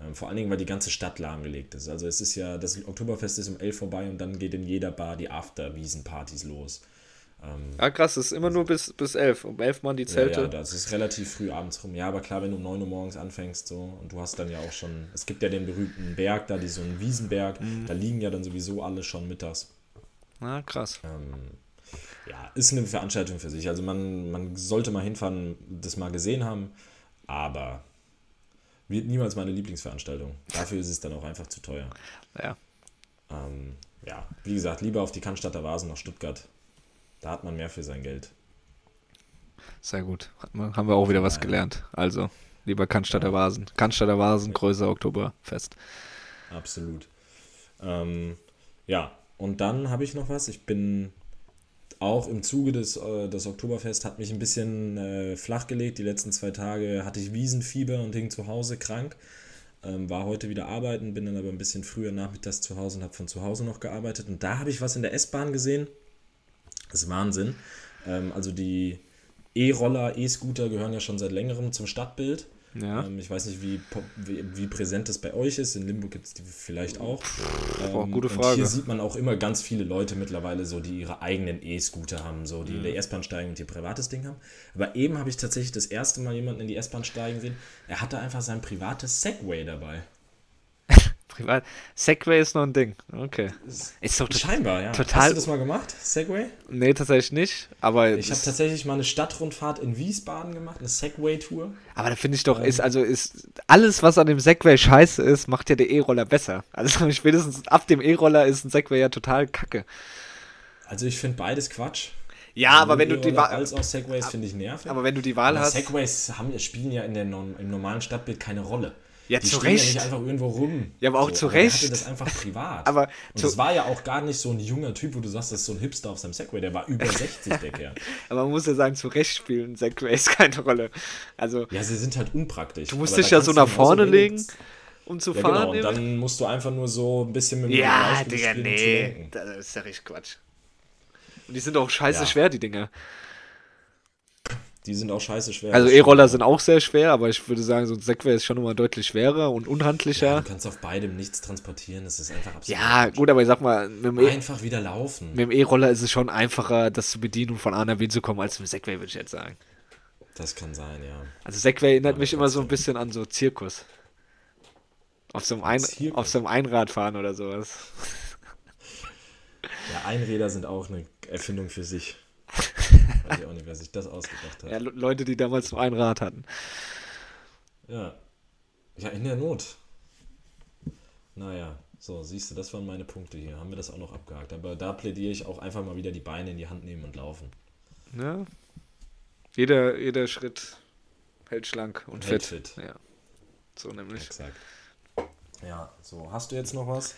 Ähm, vor allen Dingen, weil die ganze Stadt lahmgelegt ist. Also es ist ja, das Oktoberfest ist um 11 vorbei und dann geht in jeder Bar die After-Wiesenpartys los. Ah, krass, es ist immer nur bis, bis elf. Um elf Mann die Ja, Zelte. ja, das ist relativ früh abends rum. Ja, aber klar, wenn du um 9 Uhr morgens anfängst so und du hast dann ja auch schon, es gibt ja den berühmten Berg da, die so einen Wiesenberg, Mhm. da liegen ja dann sowieso alle schon mittags. Ah, krass. Ähm, ja, ist eine Veranstaltung für sich. Also man, man sollte mal hinfahren, das mal gesehen haben, aber wird niemals meine Lieblingsveranstaltung. Dafür ist es dann auch einfach zu teuer. Ja. Ähm, ja, wie gesagt, lieber auf die Cannstatter Vasen nach Stuttgart. Da hat man mehr für sein Geld. Sehr gut. Man- Haben wir auch wieder was gelernt. Also, lieber Cannstatter Vasen. Cannstatter Vasen, größer Oktoberfest. Absolut. Ähm, ja, und dann habe ich noch was. Ich bin auch im Zuge des, äh, des Oktoberfest, hat mich ein bisschen äh, flachgelegt. Die letzten zwei Tage hatte ich Wiesenfieber und hing zu Hause krank. Ähm, war heute wieder arbeiten, bin dann aber ein bisschen früher nachmittags zu Hause und habe von zu Hause noch gearbeitet. Und da habe ich was in der S-Bahn gesehen. Das ist Wahnsinn. Ähm, also die E-Roller, E-Scooter gehören ja schon seit längerem zum Stadtbild. Ja. Ähm, ich weiß nicht, wie, wie, wie präsent das bei euch ist. In Limburg gibt es die vielleicht auch. boah, gute Und Frage. hier sieht man auch immer ganz viele Leute mittlerweile so, die ihre eigenen E-Scooter haben, so, die in Mhm. der S-Bahn steigen und ihr privates Ding haben. Aber eben habe ich tatsächlich das erste Mal jemanden in die S-Bahn steigen sehen. Er hatte einfach sein privates Segway dabei. Privat. Segway ist noch ein Ding. Okay. Ist doch. Scheinbar, ja. total- Hast du das mal gemacht, Segway? Nee, tatsächlich nicht. Aber, Ich habe tatsächlich mal eine Stadtrundfahrt in Wiesbaden gemacht, eine Segway-Tour. aber da finde ich doch, ist also ist alles, was an dem Segway scheiße ist, macht ja der E-Roller besser. Also spätestens ab dem E-Roller ist ein Segway ja total kacke. Also ich finde beides Quatsch. Ja, aber wenn du die Wahl, Als auch Segways finde ich nervig. aber wenn du die Wahl Aber hast, Segways haben, spielen ja in der, im normalen Stadtbild keine Rolle. Ja, die zu Recht. ja nicht einfach irgendwo rum. Ja, aber auch zu der Recht. hatte das einfach privat. Aber Und das war ja auch gar nicht so ein junger Typ, wo du sagst, das ist so ein Hipster auf seinem Segway. Der war über 60, der Kerl. aber man muss ja sagen, zu Recht spielen Segways keine Rolle. Also Ja, sie sind halt unpraktisch. du musst Aber dich ja so nach vorne wenig- legen, um zu Ja, fahren. genau. Und dann musst du einfach nur so ein bisschen mit dem Ja, Digga, nee. Das ist ja richtig Quatsch. Und die sind auch scheiße Ja. schwer, die Dinger. Die sind auch scheiße schwer. Also E-Roller sind auch sehr schwer, aber ich würde sagen, so ein Segway ist schon immer deutlich schwerer und Ja, unhandlicher. du kannst auf beidem nichts transportieren. Das ist einfach absolut. Ja, gut, aber ich sag mal, mit dem E- Einfach wieder laufen. mit dem E-Roller ist es schon einfacher, das zu bedienen und von A nach B zu kommen, als mit dem Segway, würde ich jetzt sagen. Das kann sein, ja. Also Segway erinnert Aber mich immer so ein bisschen an so Zirkus. Auf so einem, Ein Zirkus? auf so einem Einradfahren oder sowas. Ja, Einräder sind auch eine Erfindung für sich. Weiß ich auch nicht, wer sich das ausgedacht hat. Ja, Le- Leute, die damals so ein Rad hatten. Ja. Ja, in der Not. Naja, so, siehst du, das waren meine Punkte hier. Haben wir das auch noch abgehakt. Aber da plädiere ich auch einfach mal wieder die Beine in die Hand nehmen und laufen. Ja. Jeder, jeder Schritt hält schlank und Hält fit. fit. Ja. So nämlich. Exakt. Ja, so, hast du jetzt noch was?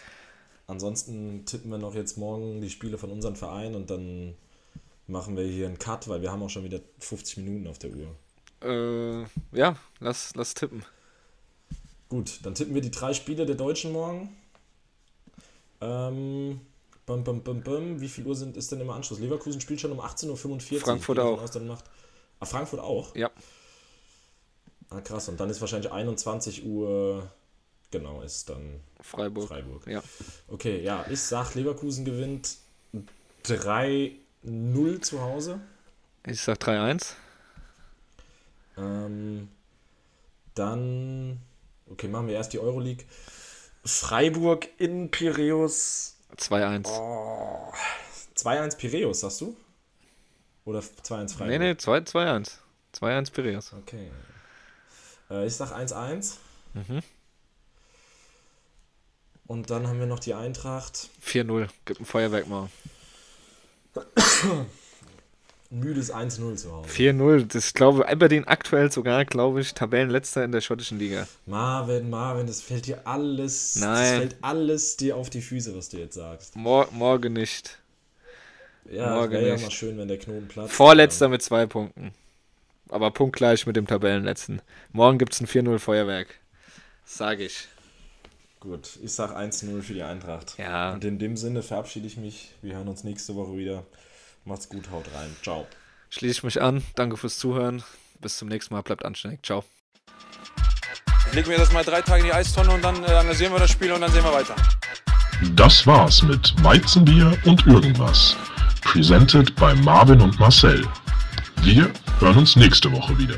Ansonsten tippen wir noch jetzt morgen die Spiele von unserem Verein und dann machen wir hier einen Cut, weil wir haben auch schon wieder 50 Minuten auf der Uhr. Äh, ja, lass, lass tippen. Gut, dann tippen wir die drei Spiele der Deutschen morgen. Ähm, Bum, bum, bum, bum. Wie viel Uhr sind, ist denn immer Anschluss? Leverkusen spielt schon um 18.45 Uhr. Frankfurt auch. Aus, dann macht, ah, Frankfurt auch? Ja. Ah, krass. Und dann ist wahrscheinlich 21 Uhr, genau, ist dann Freiburg. Freiburg. Ja. Okay, ja, ich sag, Leverkusen gewinnt 3-0 zu Hause. Ich sag 3-1. Ähm, dann, okay, machen wir erst die Euroleague. Freiburg in Piräus. 2-1. Oh, 2-1 Piräus, sagst du? Oder 2-1 Freiburg? nee, nee, 2 2-1. 2-1 Piraeus. Okay. Äh, ich sag 1-1. Mhm. Und dann haben wir noch die Eintracht. 4-0. Gib ein Feuerwerk mal. Müdes 1-0 zu Hause. 4-0. Das glaube ich, Aberdeen aktuell sogar, glaube ich, Tabellenletzter in der schottischen Liga. Marvin, Marvin, das fällt dir alles. Das Nein. fällt alles dir auf die Füße, was du jetzt sagst. Mor morgen nicht. Ja, Morgen wäre ja mal schön, wenn der Knoten platzt. Vorletzter mit zwei Punkten. Aber punktgleich mit dem Tabellenletzten. Morgen gibt es ein 4-0 Feuerwerk. Sag ich. Gut, ich sag 1-0 für die Eintracht. Ja. Und in dem Sinne verabschiede ich mich. Wir hören uns nächste Woche wieder. Macht's gut, haut rein. Ciao. Schließe ich mich an. Danke fürs Zuhören. Bis zum nächsten Mal. Bleibt anständig. Ciao. Legen wir das mal drei Tage in die Eistonne und dann äh, analysieren wir das Spiel und dann sehen wir weiter. Das war's mit Weizenbier und irgendwas. Presented bei Marvin und Marcel. Wir hören uns nächste Woche wieder.